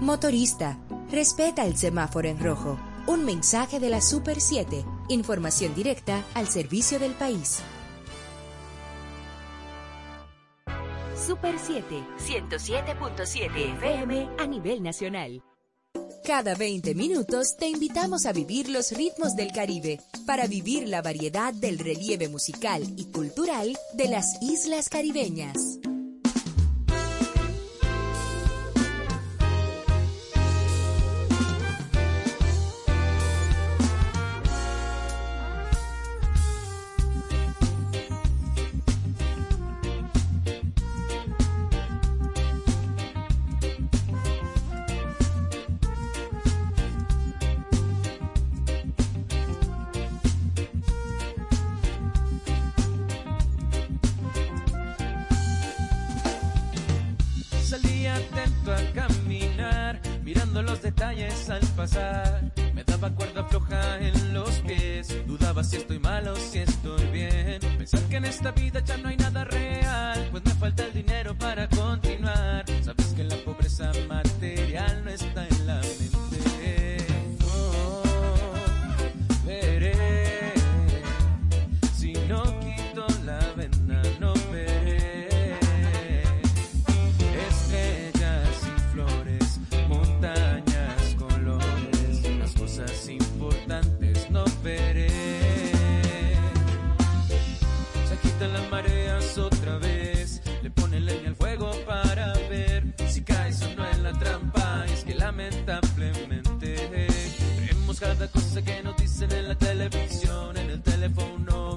Motorista, respeta el semáforo en rojo. Un mensaje de la Super 7. Información directa al servicio del país. Super 7, 107.7 FM a nivel nacional. Cada 20 minutos te invitamos a vivir los ritmos del Caribe para vivir la variedad del relieve musical y cultural de las islas caribeñas. que nos dicen en la televisión, en el teléfono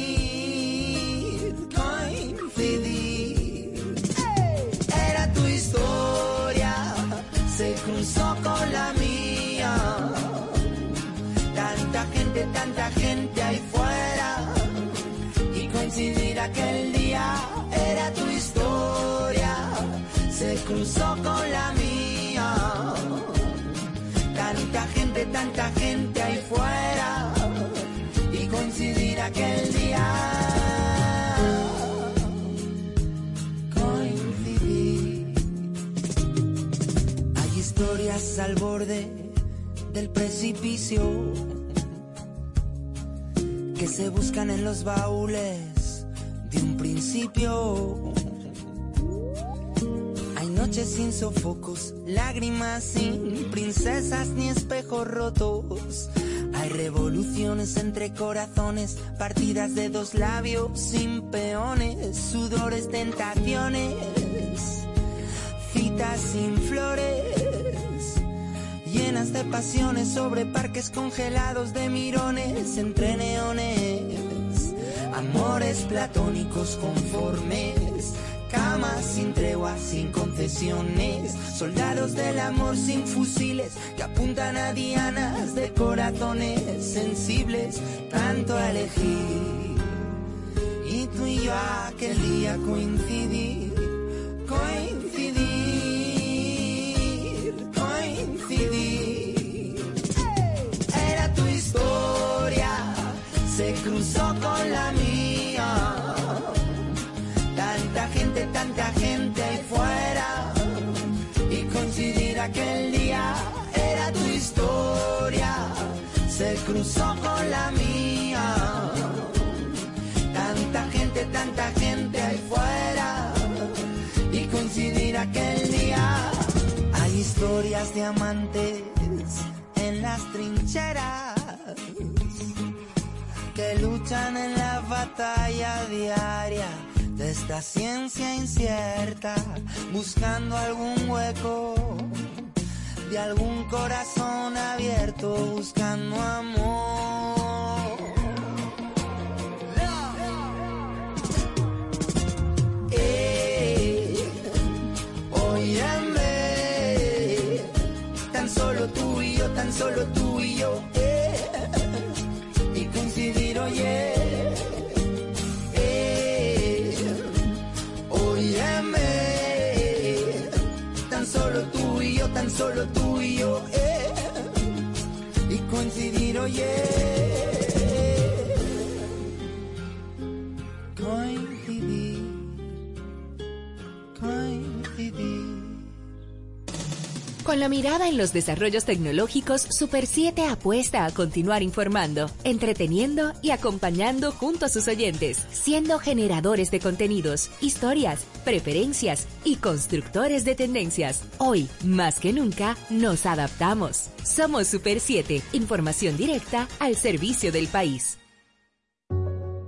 tanta gente ahí fuera y coincidir aquel día. Coincidir. Hay historias al borde del precipicio que se buscan en los baúles de un principio. Noches sin sofocos, lágrimas sin princesas ni espejos rotos. Hay revoluciones entre corazones, partidas de dos labios sin peones, sudores, tentaciones, citas sin flores, llenas de pasiones sobre parques congelados de mirones entre neones, amores platónicos conformes. Sin tregua, sin concesiones, soldados del amor sin fusiles que apuntan a dianas de corazones sensibles, tanto a elegir. Y tú y yo aquel día coincidir, coincidir, cruzó con la mía. Tanta gente, tanta gente ahí fuera. Y coincidir aquel día. Hay historias de amantes en las trincheras que luchan en la batalla diaria de esta ciencia incierta, buscando algún hueco de algún corazón abierto, buscando amor. Eh, óyeme, tan solo tú y yo, tan solo tú coincidir, Con la mirada en los desarrollos tecnológicos, Super 7 apuesta a continuar informando, entreteniendo y acompañando junto a sus oyentes, siendo generadores de contenidos, historias, preferencias y constructores de tendencias. Hoy, más que nunca, nos adaptamos. Somos Super 7, información directa al servicio del país.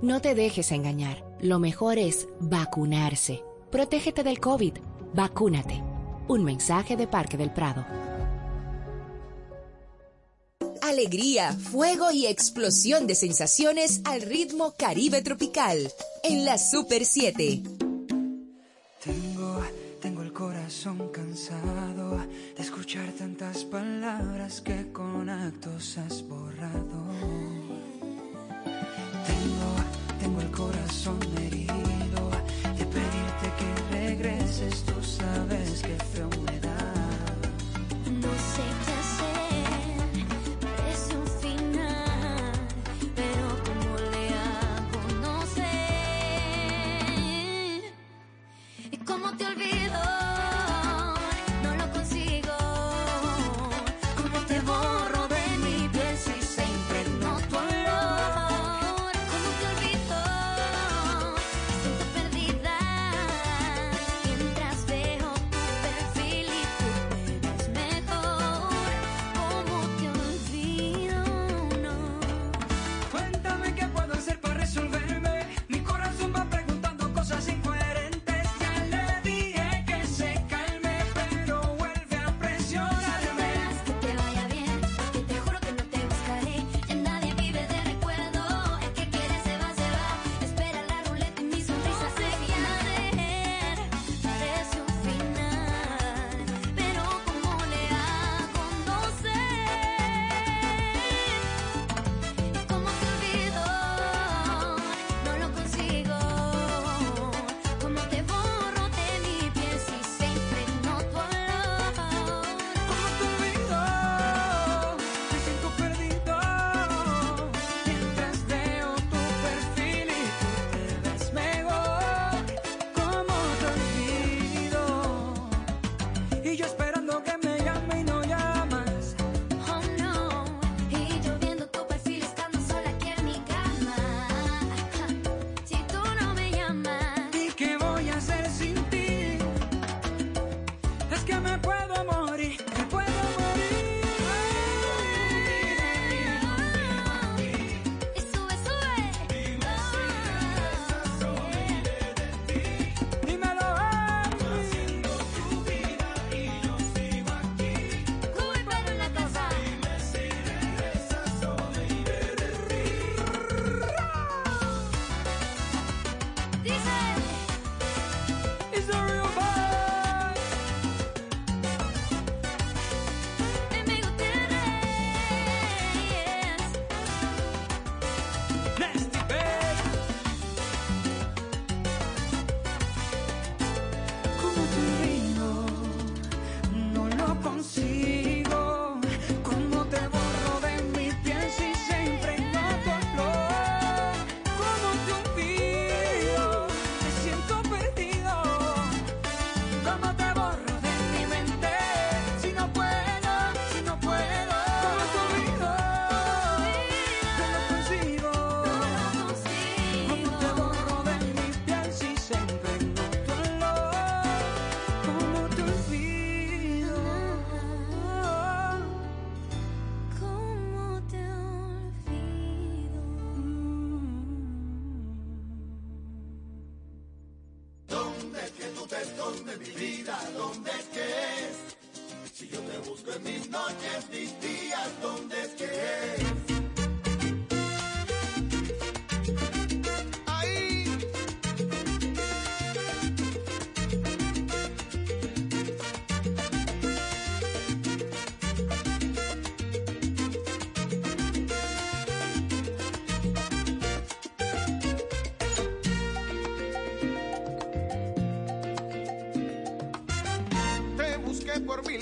No te dejes engañar. Lo mejor es vacunarse. Protégete del COVID. Vacúnate. Un mensaje de Parque del Prado. Alegría, fuego y explosión de sensaciones al ritmo caribe tropical. En la Super 7. Tengo, tengo el corazón cansado de escuchar tantas palabras que con actos has borrado. Tengo, tengo el corazón herido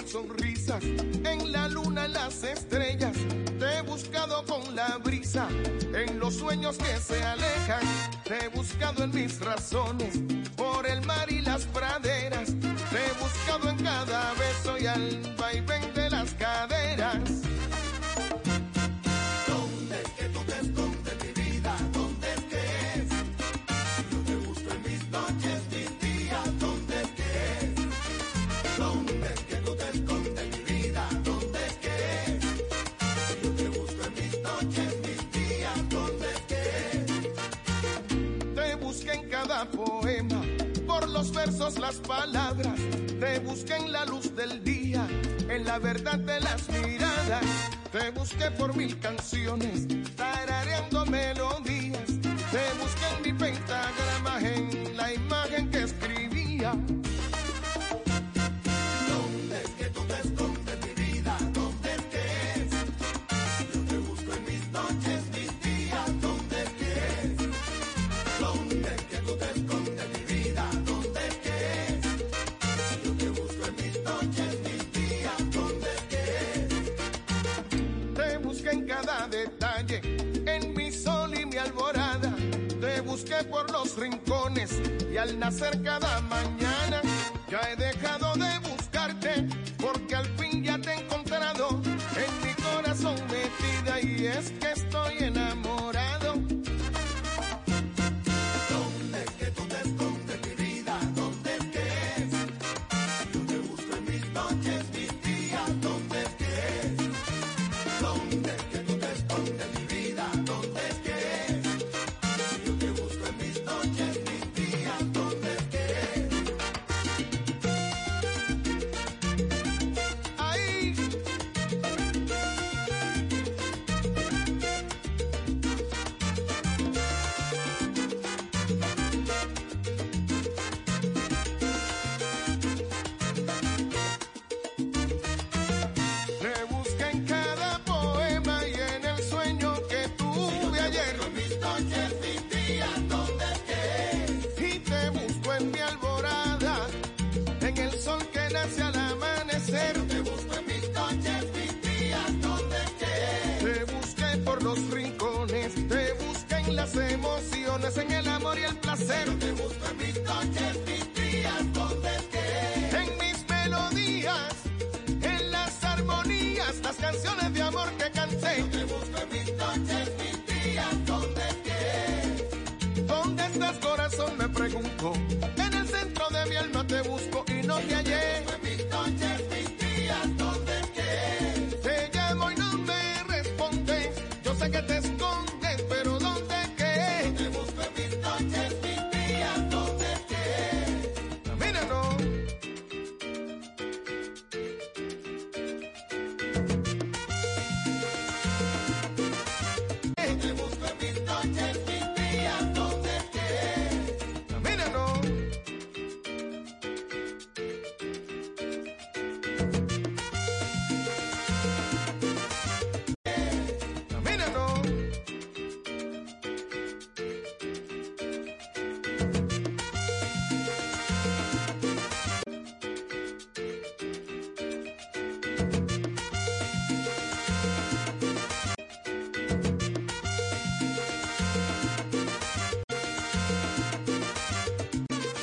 sonrisas, en la luna, las estrellas. Te he buscado con la brisa, en los sueños que se alejan. Te he buscado en mis razones, por el mar y las praderas. Te he buscado en cada beso y al versos, las palabras, te busqué en la luz del día, en la verdad de las miradas, te busqué por mil canciones, tarareando melodías, te busqué en mi pentagrama. y al nacer cada mañana ya he dejado